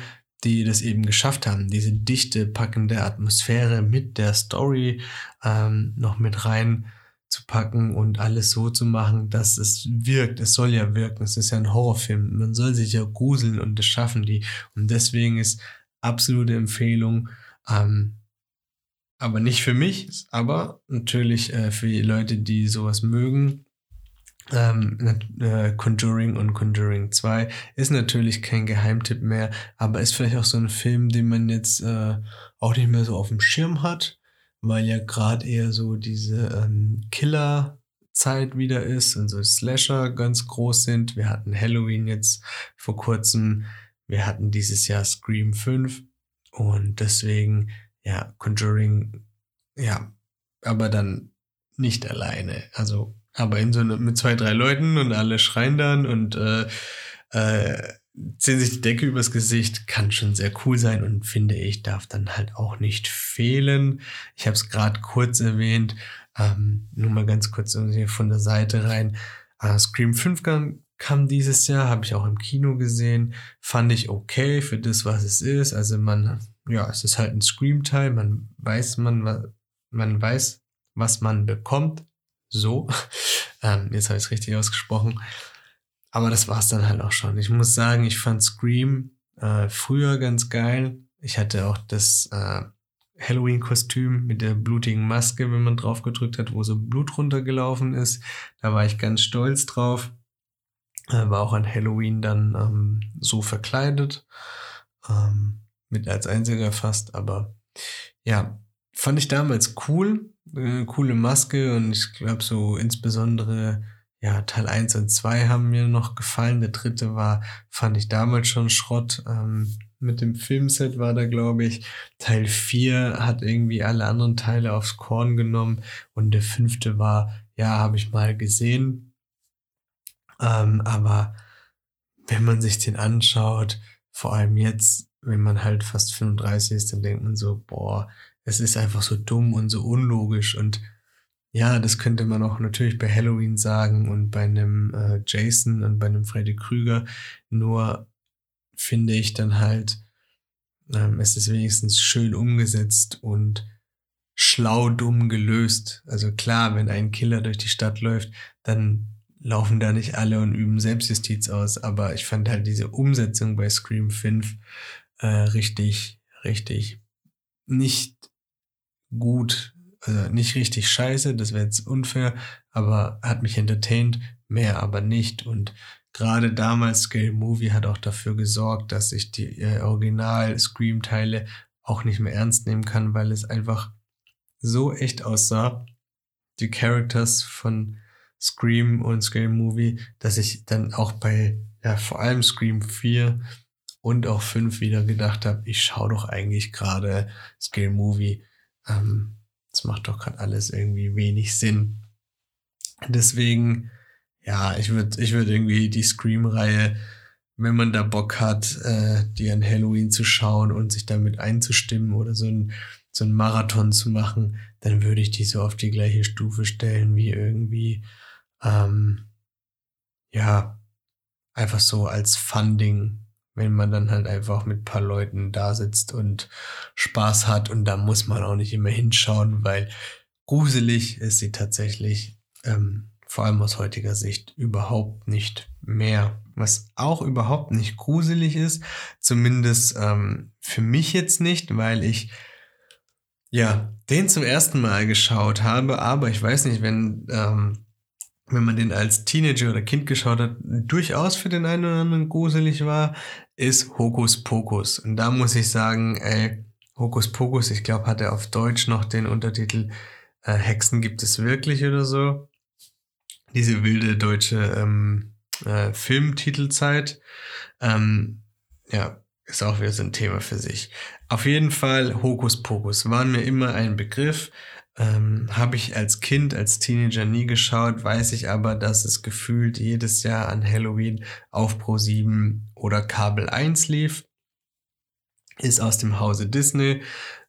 die das eben geschafft haben, diese dichte, packende Atmosphäre mit der Story ähm, noch mit rein zu packen und alles so zu machen, dass es wirkt. Es soll ja wirken. Es ist ja ein Horrorfilm. Man soll sich ja gruseln und das schaffen die. Und deswegen ist absolute Empfehlung. Ähm, aber nicht für mich, aber natürlich äh, für die Leute, die sowas mögen. Ähm, äh, Conjuring und Conjuring 2 ist natürlich kein Geheimtipp mehr, aber ist vielleicht auch so ein Film, den man jetzt äh, auch nicht mehr so auf dem Schirm hat, weil ja gerade eher so diese ähm, Killer-Zeit wieder ist und so Slasher ganz groß sind. Wir hatten Halloween jetzt vor kurzem, wir hatten dieses Jahr Scream 5 und deswegen, ja, Conjuring, ja, aber dann nicht alleine. Also aber in so eine, mit zwei, drei Leuten und alle schreien dann und äh, äh, ziehen sich die Decke übers Gesicht, kann schon sehr cool sein und finde ich, darf dann halt auch nicht fehlen. Ich habe es gerade kurz erwähnt, ähm, nur mal ganz kurz hier von der Seite rein. Äh, Scream 5 kam, kam dieses Jahr, habe ich auch im Kino gesehen, fand ich okay für das, was es ist. Also man, ja, es ist halt ein Scream-Teil, man weiß, man, man weiß, was man bekommt so. Ähm, jetzt habe ich es richtig ausgesprochen. Aber das war es dann halt auch schon. Ich muss sagen, ich fand Scream äh, früher ganz geil. Ich hatte auch das äh, Halloween-Kostüm mit der blutigen Maske, wenn man drauf gedrückt hat, wo so Blut runtergelaufen ist. Da war ich ganz stolz drauf. Äh, war auch an Halloween dann ähm, so verkleidet. Ähm, mit als einziger fast, aber ja, fand ich damals cool äh, coole Maske und ich glaube so insbesondere ja, Teil 1 und 2 haben mir noch gefallen. Der dritte war, fand ich damals schon Schrott. Ähm, mit dem Filmset war da, glaube ich. Teil 4 hat irgendwie alle anderen Teile aufs Korn genommen. Und der fünfte war, ja, habe ich mal gesehen. Ähm, aber wenn man sich den anschaut, vor allem jetzt, wenn man halt fast 35 ist, dann denkt man so, boah, es ist einfach so dumm und so unlogisch und ja, das könnte man auch natürlich bei Halloween sagen und bei einem äh, Jason und bei einem Freddy Krüger. Nur finde ich dann halt, ähm, es ist wenigstens schön umgesetzt und schlau dumm gelöst. Also klar, wenn ein Killer durch die Stadt läuft, dann laufen da nicht alle und üben Selbstjustiz aus. Aber ich fand halt diese Umsetzung bei Scream 5 äh, richtig, richtig nicht gut, also nicht richtig scheiße, das wäre jetzt unfair, aber hat mich entertained, mehr aber nicht. Und gerade damals Scale Movie hat auch dafür gesorgt, dass ich die äh, Original-Scream-Teile auch nicht mehr ernst nehmen kann, weil es einfach so echt aussah. Die Characters von Scream und Scream Movie, dass ich dann auch bei, ja, vor allem Scream 4 und auch 5 wieder gedacht habe, ich schaue doch eigentlich gerade Scream Movie. Ähm, das macht doch gerade alles irgendwie wenig Sinn. Deswegen, ja, ich würde ich würd irgendwie die Scream-Reihe, wenn man da Bock hat, äh, die an Halloween zu schauen und sich damit einzustimmen oder so ein, so ein Marathon zu machen, dann würde ich die so auf die gleiche Stufe stellen wie irgendwie ähm, ja, einfach so als Funding, wenn man dann halt einfach mit ein paar Leuten da sitzt und Spaß hat und da muss man auch nicht immer hinschauen, weil gruselig ist sie tatsächlich, ähm, vor allem aus heutiger Sicht, überhaupt nicht mehr. Was auch überhaupt nicht gruselig ist, zumindest ähm, für mich jetzt nicht, weil ich ja den zum ersten Mal geschaut habe, aber ich weiß nicht, wenn ähm, wenn man den als Teenager oder Kind geschaut hat, durchaus für den einen oder anderen gruselig war, ist Hokus Pokus. Und da muss ich sagen, ey, Hokus Pokus, ich glaube, hat er auf Deutsch noch den Untertitel äh, Hexen gibt es wirklich oder so. Diese wilde deutsche ähm, äh, Filmtitelzeit. Ähm, ja, ist auch wieder so ein Thema für sich. Auf jeden Fall, Hokus Pokus waren mir immer ein Begriff. Ähm, Habe ich als Kind, als Teenager nie geschaut, weiß ich aber, dass es gefühlt jedes Jahr an Halloween auf Pro 7 oder Kabel 1 lief. Ist aus dem Hause Disney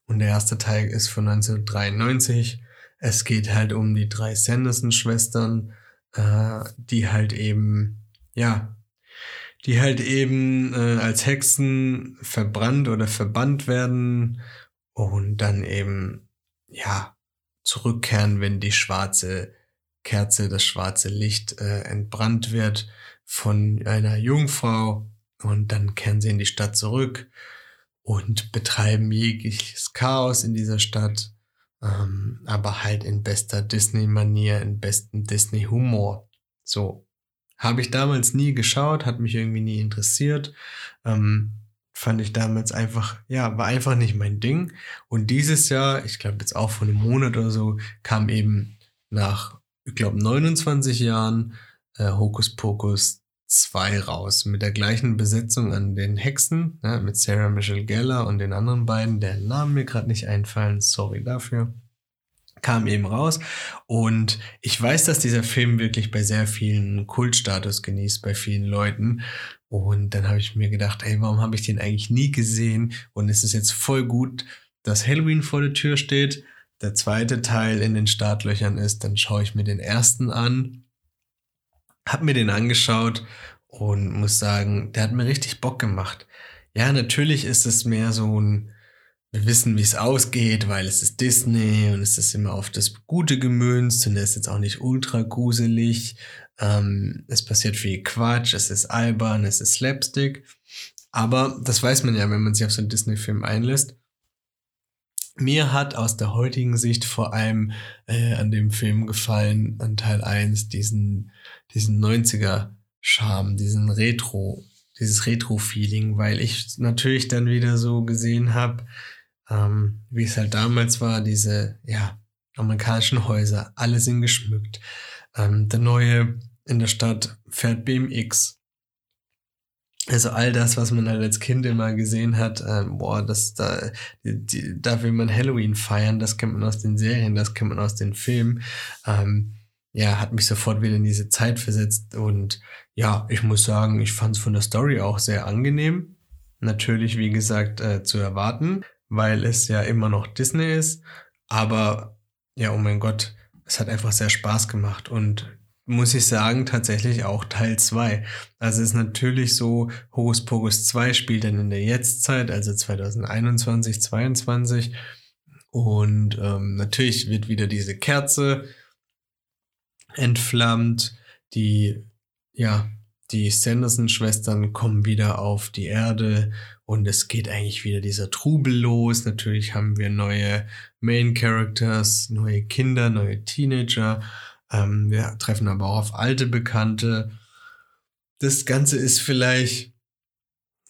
und der erste Teil ist von 1993. Es geht halt um die drei Sanderson-Schwestern, äh, die halt eben, ja, die halt eben äh, als Hexen verbrannt oder verbannt werden und dann eben, ja, zurückkehren, wenn die schwarze Kerze, das schwarze Licht äh, entbrannt wird von einer Jungfrau und dann kehren sie in die Stadt zurück und betreiben jegliches Chaos in dieser Stadt, ähm, aber halt in bester Disney-Manier, in bestem Disney-Humor. So. Habe ich damals nie geschaut, hat mich irgendwie nie interessiert. Ähm, fand ich damals einfach, ja, war einfach nicht mein Ding. Und dieses Jahr, ich glaube jetzt auch vor einem Monat oder so, kam eben nach, ich glaube, 29 Jahren äh, Hokus Pokus 2 raus. Mit der gleichen Besetzung an den Hexen, ne, mit Sarah Michelle Geller und den anderen beiden, deren Namen mir gerade nicht einfallen, sorry dafür kam eben raus und ich weiß, dass dieser Film wirklich bei sehr vielen Kultstatus genießt, bei vielen Leuten und dann habe ich mir gedacht, ey, warum habe ich den eigentlich nie gesehen? Und es ist jetzt voll gut, dass Halloween vor der Tür steht, der zweite Teil in den Startlöchern ist, dann schaue ich mir den ersten an, habe mir den angeschaut und muss sagen, der hat mir richtig Bock gemacht. Ja, natürlich ist es mehr so ein, wir wissen, wie es ausgeht, weil es ist Disney und es ist immer auf das Gute gemünzt und er ist jetzt auch nicht ultra gruselig. Ähm, es passiert viel Quatsch, es ist albern, es ist Slapstick. Aber das weiß man ja, wenn man sich auf so einen Disney-Film einlässt. Mir hat aus der heutigen Sicht vor allem äh, an dem Film gefallen, an Teil 1, diesen, diesen 90er-Charme, diesen Retro, dieses Retro-Feeling, weil ich natürlich dann wieder so gesehen habe, ähm, wie es halt damals war, diese, ja, amerikanischen Häuser, alle sind geschmückt. Ähm, der neue in der Stadt fährt BMX. Also all das, was man halt als Kind immer gesehen hat, ähm, boah, das da, die, da will man Halloween feiern, das kennt man aus den Serien, das kennt man aus den Filmen. Ähm, ja, hat mich sofort wieder in diese Zeit versetzt und ja, ich muss sagen, ich fand es von der Story auch sehr angenehm. Natürlich, wie gesagt, äh, zu erwarten, weil es ja immer noch Disney ist. Aber ja, oh mein Gott, es hat einfach sehr Spaß gemacht und muss ich sagen, tatsächlich auch Teil 2. Also ist natürlich so, Hokus Pokus 2 spielt dann in der Jetztzeit, also 2021, 22. Und ähm, natürlich wird wieder diese Kerze entflammt. Die, ja, die Sanderson-Schwestern kommen wieder auf die Erde und es geht eigentlich wieder dieser Trubel los. Natürlich haben wir neue Main Characters, neue Kinder, neue Teenager ähm, wir treffen aber auch auf alte Bekannte. Das Ganze ist vielleicht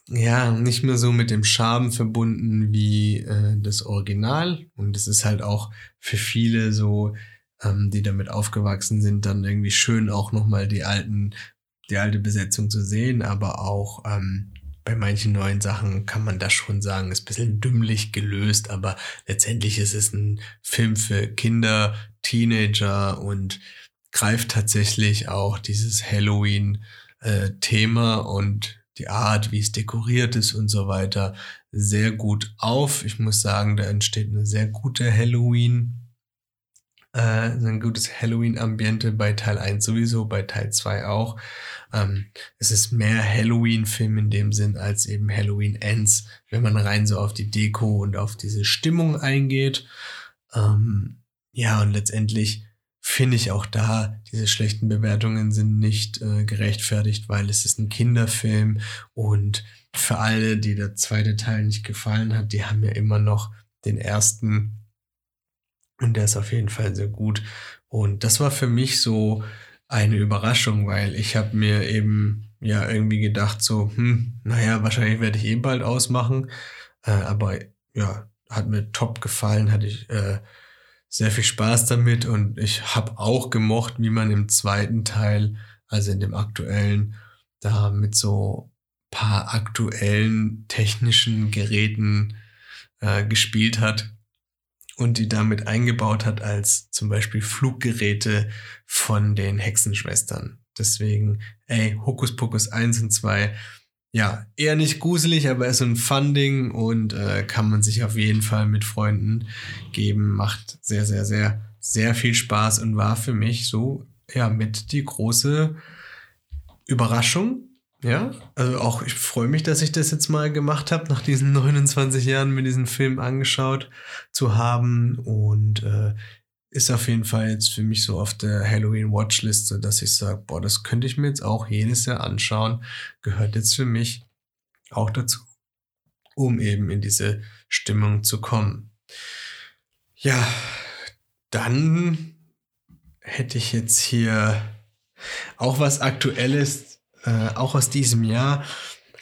ja nicht mehr so mit dem Charme verbunden wie äh, das Original. Und es ist halt auch für viele so, ähm, die damit aufgewachsen sind, dann irgendwie schön auch nochmal die alten, die alte Besetzung zu sehen, aber auch ähm, bei manchen neuen Sachen kann man das schon sagen, ist ein bisschen dümmlich gelöst, aber letztendlich ist es ein Film für Kinder, Teenager und greift tatsächlich auch dieses Halloween-Thema äh, und die Art, wie es dekoriert ist und so weiter, sehr gut auf. Ich muss sagen, da entsteht eine sehr gute Halloween, äh, ein gutes Halloween-Ambiente bei Teil 1 sowieso, bei Teil 2 auch. Ähm, es ist mehr Halloween-Film in dem Sinn als eben Halloween Ends, wenn man rein so auf die Deko und auf diese Stimmung eingeht. Ähm, ja, und letztendlich finde ich auch da, diese schlechten Bewertungen sind nicht äh, gerechtfertigt, weil es ist ein Kinderfilm und für alle, die der zweite Teil nicht gefallen hat, die haben ja immer noch den ersten und der ist auf jeden Fall sehr gut. Und das war für mich so eine Überraschung, weil ich habe mir eben ja irgendwie gedacht so, hm, naja, wahrscheinlich werde ich eh bald ausmachen. Äh, aber ja, hat mir top gefallen, hatte ich äh, sehr viel Spaß damit und ich habe auch gemocht, wie man im zweiten Teil, also in dem aktuellen, da mit so paar aktuellen technischen Geräten äh, gespielt hat und die damit eingebaut hat als zum Beispiel Fluggeräte von den Hexenschwestern. Deswegen, ey, Hokus Pokus 1 und 2, ja, eher nicht gruselig, aber ist so ein Funding und äh, kann man sich auf jeden Fall mit Freunden geben. Macht sehr, sehr, sehr, sehr viel Spaß und war für mich so, ja, mit die große Überraschung, ja, also auch ich freue mich, dass ich das jetzt mal gemacht habe, nach diesen 29 Jahren mir diesen Film angeschaut zu haben. Und äh, ist auf jeden Fall jetzt für mich so auf der Halloween Watchlist, so dass ich sage, boah, das könnte ich mir jetzt auch jedes Jahr anschauen. Gehört jetzt für mich auch dazu, um eben in diese Stimmung zu kommen. Ja, dann hätte ich jetzt hier auch was Aktuelles äh, auch aus diesem Jahr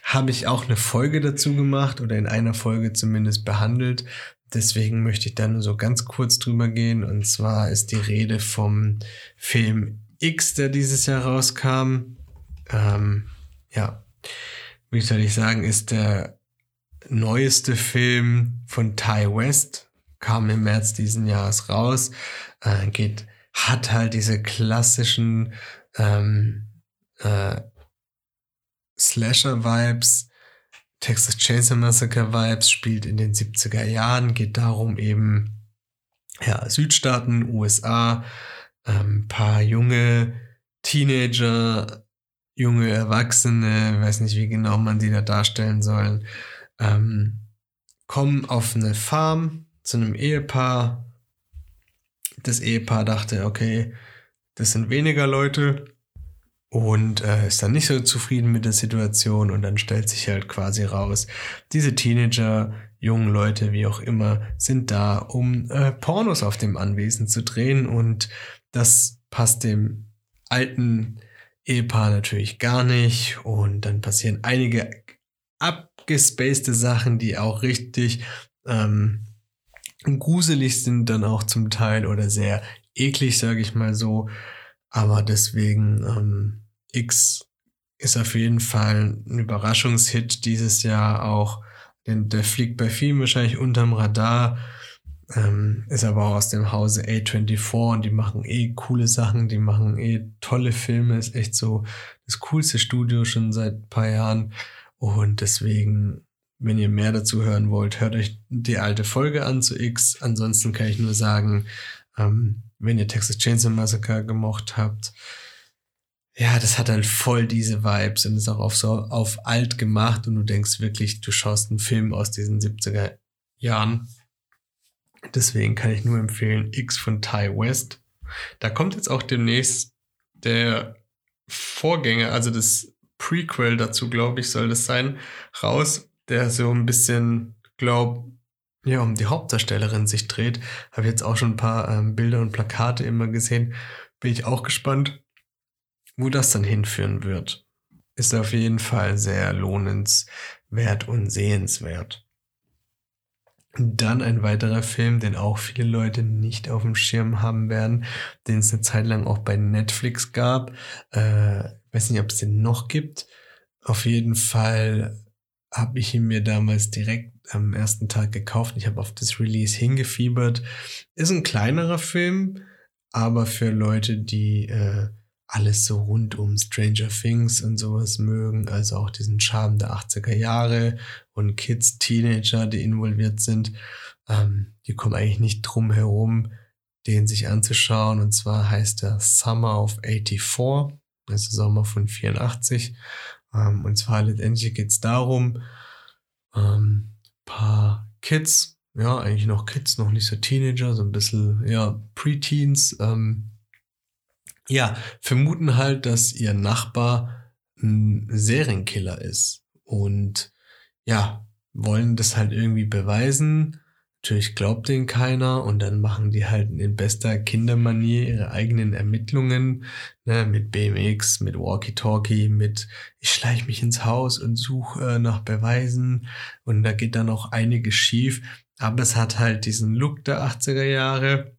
habe ich auch eine Folge dazu gemacht oder in einer Folge zumindest behandelt. Deswegen möchte ich da nur so ganz kurz drüber gehen. Und zwar ist die Rede vom Film X, der dieses Jahr rauskam. Ähm, ja, wie soll ich sagen, ist der neueste Film von Ty West, kam im März diesen Jahres raus, äh, geht, hat halt diese klassischen ähm, äh, Slasher-Vibes, Texas Chainsaw Massacre-Vibes, spielt in den 70er Jahren, geht darum eben, ja, Südstaaten, USA, ähm, paar junge Teenager, junge Erwachsene, weiß nicht, wie genau man die da darstellen soll, ähm, kommen auf eine Farm zu einem Ehepaar. Das Ehepaar dachte, okay, das sind weniger Leute, und äh, ist dann nicht so zufrieden mit der Situation und dann stellt sich halt quasi raus, diese Teenager, jungen Leute, wie auch immer, sind da, um äh, Pornos auf dem Anwesen zu drehen und das passt dem alten Ehepaar natürlich gar nicht und dann passieren einige abgespacede Sachen, die auch richtig ähm, gruselig sind dann auch zum Teil oder sehr eklig, sage ich mal so. Aber deswegen ähm, X ist auf jeden Fall ein Überraschungshit dieses Jahr auch. Denn der fliegt bei vielen wahrscheinlich unterm Radar. Ähm, ist aber auch aus dem Hause A24 und die machen eh coole Sachen, die machen eh tolle Filme, ist echt so das coolste Studio schon seit ein paar Jahren. Und deswegen, wenn ihr mehr dazu hören wollt, hört euch die alte Folge an zu X. Ansonsten kann ich nur sagen, ähm, wenn ihr Texas Chainsaw Massacre gemocht habt, ja, das hat halt voll diese Vibes und ist auch auf so auf alt gemacht und du denkst wirklich, du schaust einen Film aus diesen 70er Jahren. Deswegen kann ich nur empfehlen X von Ty West. Da kommt jetzt auch demnächst der Vorgänger, also das Prequel dazu, glaube ich, soll das sein, raus, der so ein bisschen, glaub, ja, um die Hauptdarstellerin sich dreht. Habe jetzt auch schon ein paar ähm, Bilder und Plakate immer gesehen. Bin ich auch gespannt, wo das dann hinführen wird. Ist auf jeden Fall sehr lohnenswert und sehenswert. Dann ein weiterer Film, den auch viele Leute nicht auf dem Schirm haben werden, den es eine Zeit lang auch bei Netflix gab. Äh, weiß nicht, ob es den noch gibt. Auf jeden Fall habe ich ihn mir damals direkt am ersten Tag gekauft. Ich habe auf das Release hingefiebert. Ist ein kleinerer Film, aber für Leute, die äh, alles so rund um Stranger Things und sowas mögen, also auch diesen Charme der 80er Jahre und Kids, Teenager, die involviert sind, ähm, die kommen eigentlich nicht drum herum, den sich anzuschauen. Und zwar heißt der Summer of 84, also Sommer von 84. Ähm, und zwar letztendlich geht es darum, ähm, paar Kids, ja, eigentlich noch Kids, noch nicht so Teenager, so ein bisschen, ja, Preteens, ähm, ja, vermuten halt, dass ihr Nachbar ein Serienkiller ist und ja, wollen das halt irgendwie beweisen. Natürlich glaubt denen keiner und dann machen die halt in bester Kindermanier ihre eigenen Ermittlungen ne, mit BMX, mit Walkie-Talkie, mit ich schleiche mich ins Haus und suche äh, nach Beweisen und da geht dann auch einiges schief. Aber es hat halt diesen Look der 80er Jahre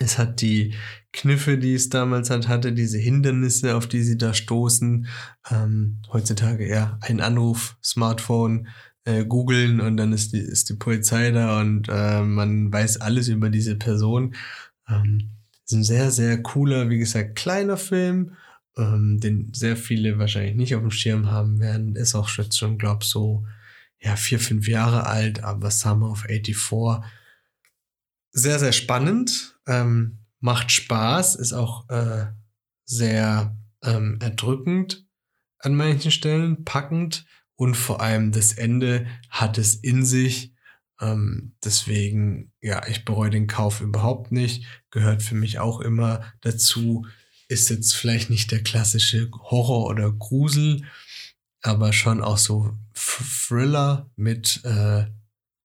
es hat die Kniffe, die es damals halt hatte, diese Hindernisse, auf die sie da stoßen. Ähm, heutzutage ja ein Anruf, Smartphone, äh, googeln und dann ist die, ist die Polizei da und äh, man weiß alles über diese Person. Ähm, ist ein sehr, sehr cooler, wie gesagt, kleiner Film, ähm, den sehr viele wahrscheinlich nicht auf dem Schirm haben werden. Ist auch schon, glaube so, ja, vier, fünf Jahre alt, aber Summer of 84 sehr, sehr spannend, ähm, macht Spaß, ist auch äh, sehr ähm, erdrückend an manchen Stellen, packend und vor allem das Ende hat es in sich. Ähm, deswegen, ja, ich bereue den Kauf überhaupt nicht. Gehört für mich auch immer dazu. Ist jetzt vielleicht nicht der klassische Horror oder Grusel, aber schon auch so Thriller mit äh,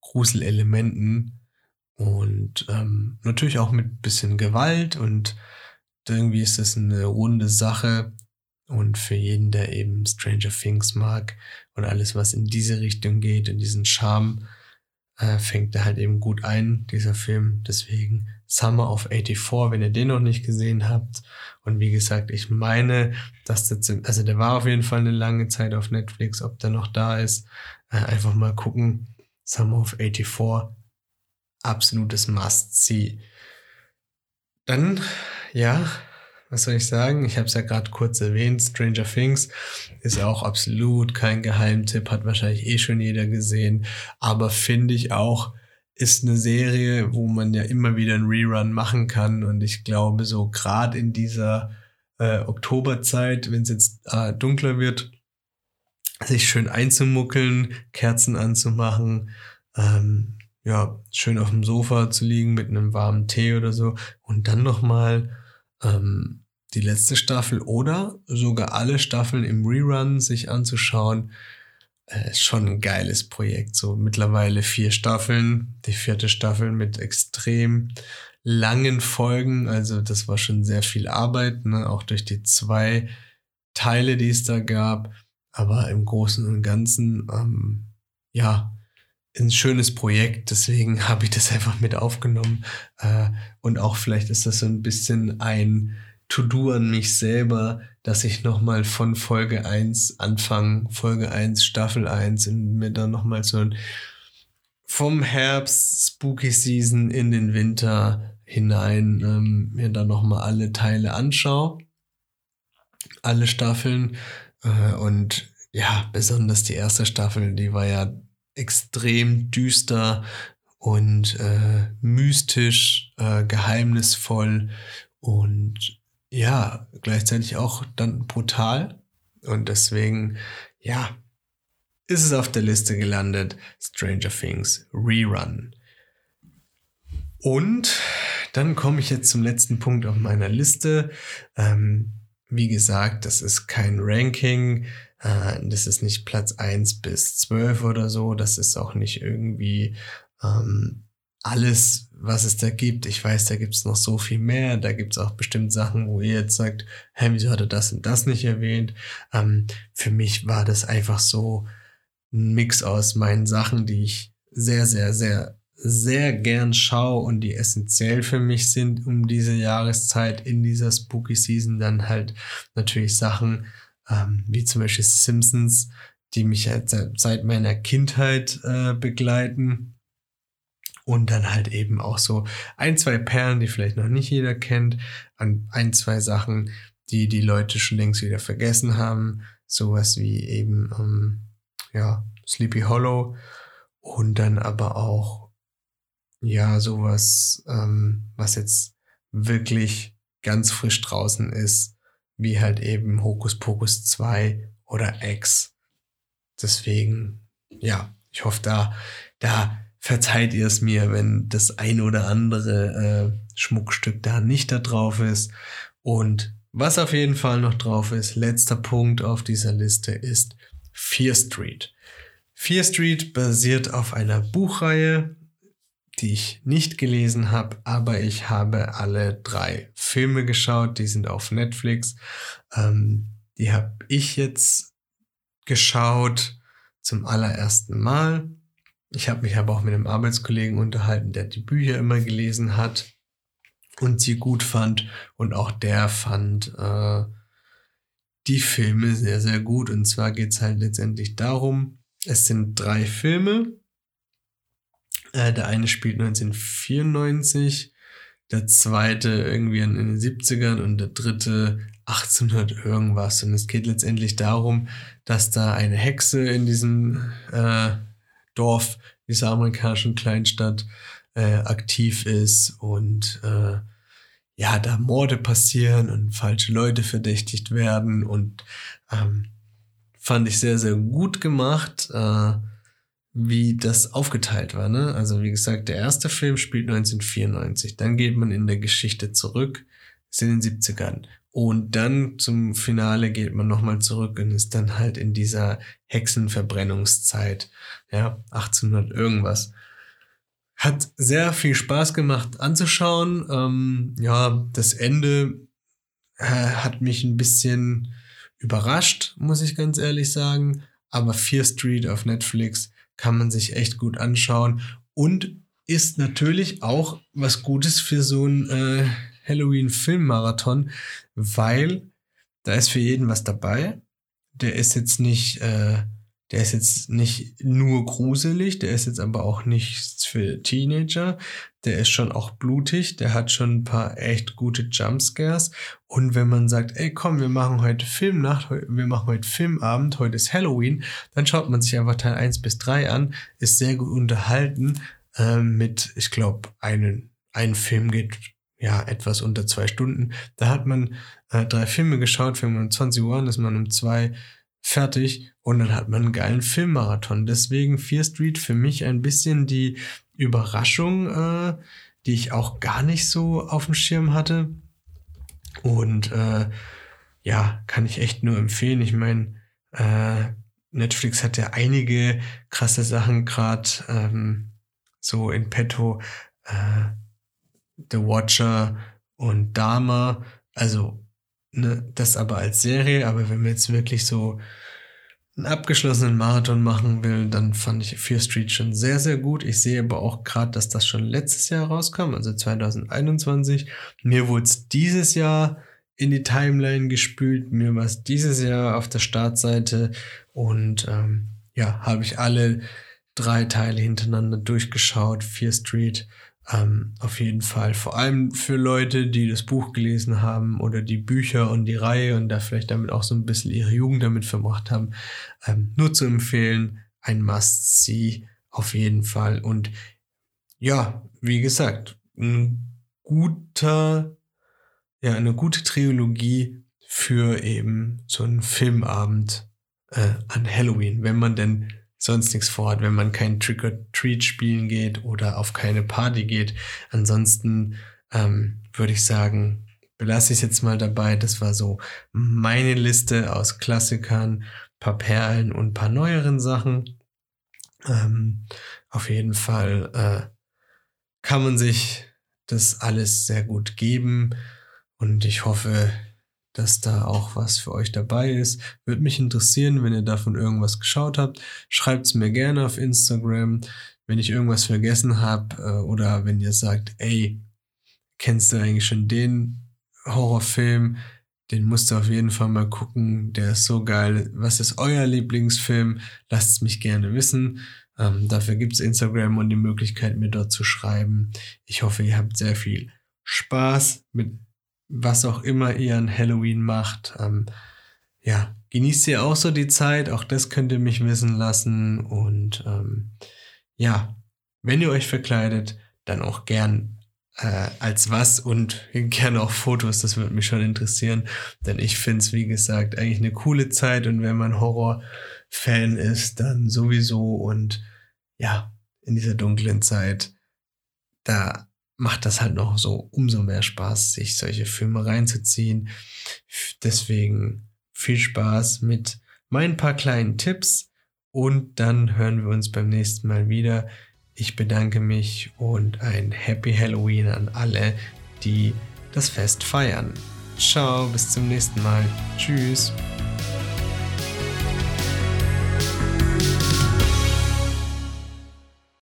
Gruselelementen und ähm, natürlich auch mit bisschen Gewalt und irgendwie ist das eine runde Sache. Und für jeden, der eben Stranger Things mag und alles, was in diese Richtung geht, in diesen Charme, äh, fängt er halt eben gut ein, dieser Film. Deswegen Summer of 84, wenn ihr den noch nicht gesehen habt. Und wie gesagt, ich meine, dass der, also der war auf jeden Fall eine lange Zeit auf Netflix, ob der noch da ist. Äh, einfach mal gucken. Summer of 84 absolutes Must-See. Dann, ja, was soll ich sagen? Ich habe es ja gerade kurz erwähnt, Stranger Things ist auch absolut kein Geheimtipp, hat wahrscheinlich eh schon jeder gesehen, aber finde ich auch, ist eine Serie, wo man ja immer wieder einen Rerun machen kann und ich glaube, so gerade in dieser äh, Oktoberzeit, wenn es jetzt äh, dunkler wird, sich schön einzumuckeln, Kerzen anzumachen, ähm, ja, schön auf dem Sofa zu liegen mit einem warmen Tee oder so. Und dann nochmal ähm, die letzte Staffel oder sogar alle Staffeln im Rerun sich anzuschauen, äh, ist schon ein geiles Projekt. So mittlerweile vier Staffeln, die vierte Staffel mit extrem langen Folgen, also das war schon sehr viel Arbeit, ne? auch durch die zwei Teile, die es da gab, aber im Großen und Ganzen, ähm, ja, ein schönes Projekt, deswegen habe ich das einfach mit aufgenommen. Äh, und auch vielleicht ist das so ein bisschen ein To-Do an mich selber, dass ich nochmal von Folge 1 anfange, Folge 1, Staffel 1 und mir dann nochmal so ein vom Herbst, Spooky Season in den Winter hinein ähm, mir dann nochmal alle Teile anschaue. Alle Staffeln. Äh, und ja, besonders die erste Staffel, die war ja extrem düster und äh, mystisch, äh, geheimnisvoll und ja, gleichzeitig auch dann brutal. Und deswegen, ja, ist es auf der Liste gelandet. Stranger Things Rerun. Und dann komme ich jetzt zum letzten Punkt auf meiner Liste. Ähm, wie gesagt, das ist kein Ranking. Äh, das ist nicht Platz 1 bis 12 oder so. Das ist auch nicht irgendwie ähm, alles, was es da gibt. Ich weiß, da gibt es noch so viel mehr. Da gibt es auch bestimmt Sachen, wo ihr jetzt sagt, hä, wieso hat er das und das nicht erwähnt? Ähm, für mich war das einfach so ein Mix aus meinen Sachen, die ich sehr, sehr, sehr, sehr gern schaue und die essentiell für mich sind um diese Jahreszeit in dieser Spooky Season. Dann halt natürlich Sachen ähm, wie zum Beispiel Simpsons, die mich halt seit meiner Kindheit äh, begleiten. Und dann halt eben auch so ein, zwei Perlen, die vielleicht noch nicht jeder kennt, an ein, zwei Sachen, die die Leute schon längst wieder vergessen haben. Sowas wie eben ähm, ja, Sleepy Hollow und dann aber auch, ja, sowas, ähm, was jetzt wirklich ganz frisch draußen ist, wie halt eben Hokus Pokus 2 oder X. Deswegen, ja, ich hoffe, da, da verzeiht ihr es mir, wenn das ein oder andere äh, Schmuckstück da nicht da drauf ist. Und was auf jeden Fall noch drauf ist, letzter Punkt auf dieser Liste ist Fear Street. Fear Street basiert auf einer Buchreihe, die ich nicht gelesen habe, aber ich habe alle drei Filme geschaut, die sind auf Netflix. Ähm, die habe ich jetzt geschaut zum allerersten Mal. Ich habe mich aber auch mit einem Arbeitskollegen unterhalten, der die Bücher immer gelesen hat und sie gut fand. Und auch der fand äh, die Filme sehr, sehr gut. Und zwar geht es halt letztendlich darum, es sind drei Filme. Äh, der eine spielt 1994, der zweite irgendwie in, den 70ern und der dritte 1800 irgendwas. Und es geht letztendlich darum, dass da eine Hexe in diesem äh, Dorf, dieser amerikanischen Kleinstadt, äh, aktiv ist und äh, ja, da Morde passieren und falsche Leute verdächtigt werden und ähm, fand ich sehr, sehr gut gemacht, äh, wie das aufgeteilt war. Ne? Also wie gesagt, der erste Film spielt 1994, dann geht man in der Geschichte zurück, ist in den 70ern. Und dann zum Finale geht man nochmal zurück und ist dann halt in dieser Hexenverbrennungszeit, ja, 1800 irgendwas. Hat sehr viel Spaß gemacht anzuschauen. Ähm, ja, das Ende äh, hat mich ein bisschen überrascht, muss ich ganz ehrlich sagen. Aber Fear Street auf Netflix kann man sich echt gut anschauen und ist natürlich auch was Gutes für so ein äh, Halloween-Filmmarathon, weil da ist für jeden was dabei. Der ist jetzt nicht äh, der ist jetzt nicht nur gruselig, der ist jetzt aber auch nichts für Teenager. Der ist schon auch blutig, der hat schon ein paar echt gute Jumpscares. Und wenn man sagt, ey komm, wir machen heute Filmnacht, wir machen heute Filmabend, heute ist Halloween, dann schaut man sich einfach Teil 1 bis 3 an, ist sehr gut unterhalten äh, mit, ich glaube, einen, ein Film geht ja etwas unter zwei Stunden. Da hat man äh, drei Filme geschaut, fängt man um 20 Uhr an, ist man um zwei fertig und dann hat man einen geilen Filmmarathon. Deswegen Fear Street für mich ein bisschen die Überraschung, äh, die ich auch gar nicht so auf dem Schirm hatte. Und äh, ja, kann ich echt nur empfehlen. Ich meine, äh, Netflix hat ja einige krasse Sachen gerade ähm, so in petto. Äh, The Watcher und Dama. Also Ne, das aber als Serie, aber wenn man jetzt wirklich so einen abgeschlossenen Marathon machen will, dann fand ich Fear Street schon sehr, sehr gut. Ich sehe aber auch gerade, dass das schon letztes Jahr rauskam, also 2021. Mir wurde es dieses Jahr in die Timeline gespült, mir war es dieses Jahr auf der Startseite und ähm, ja, habe ich alle drei Teile hintereinander durchgeschaut. Fear Street ähm, auf jeden Fall. Vor allem für Leute, die das Buch gelesen haben oder die Bücher und die Reihe und da vielleicht damit auch so ein bisschen ihre Jugend damit verbracht haben. Ähm, nur zu empfehlen, ein Must-See auf jeden Fall. Und ja, wie gesagt, ein guter, ja, eine gute Trilogie für eben so einen Filmabend äh, an Halloween, wenn man denn sonst nichts vorhat, wenn man kein Trick-or-Treat spielen geht oder auf keine Party geht. Ansonsten ähm, würde ich sagen, belasse ich es jetzt mal dabei. Das war so meine Liste aus Klassikern, paar Perlen und paar neueren Sachen. Ähm, auf jeden Fall äh, kann man sich das alles sehr gut geben und ich hoffe, dass da auch was für euch dabei ist. Würde mich interessieren, wenn ihr davon irgendwas geschaut habt. Schreibt es mir gerne auf Instagram, wenn ich irgendwas vergessen habe äh, oder wenn ihr sagt, ey, kennst du eigentlich schon den Horrorfilm? Den musst du auf jeden Fall mal gucken. Der ist so geil. Was ist euer Lieblingsfilm? Lasst es mich gerne wissen. Ähm, dafür gibt es Instagram und die Möglichkeit, mir dort zu schreiben. Ich hoffe, ihr habt sehr viel Spaß mit was auch immer ihr an Halloween macht. Ähm, ja, genießt ihr auch so die Zeit. Auch das könnt ihr mich wissen lassen. Und ähm, ja, wenn ihr euch verkleidet, dann auch gern äh, als was und gerne auch Fotos. Das würde mich schon interessieren. Denn ich finde es, wie gesagt, eigentlich eine coole Zeit. Und wenn man Horror-Fan ist, dann sowieso. Und ja, in dieser dunklen Zeit, da macht das halt noch so umso mehr Spaß, sich solche Filme reinzuziehen. Deswegen viel Spaß mit meinen paar kleinen Tipps und dann hören wir uns beim nächsten Mal wieder. Ich bedanke mich und ein Happy Halloween an alle, die das Fest feiern. Ciao, bis zum nächsten Mal. Tschüss.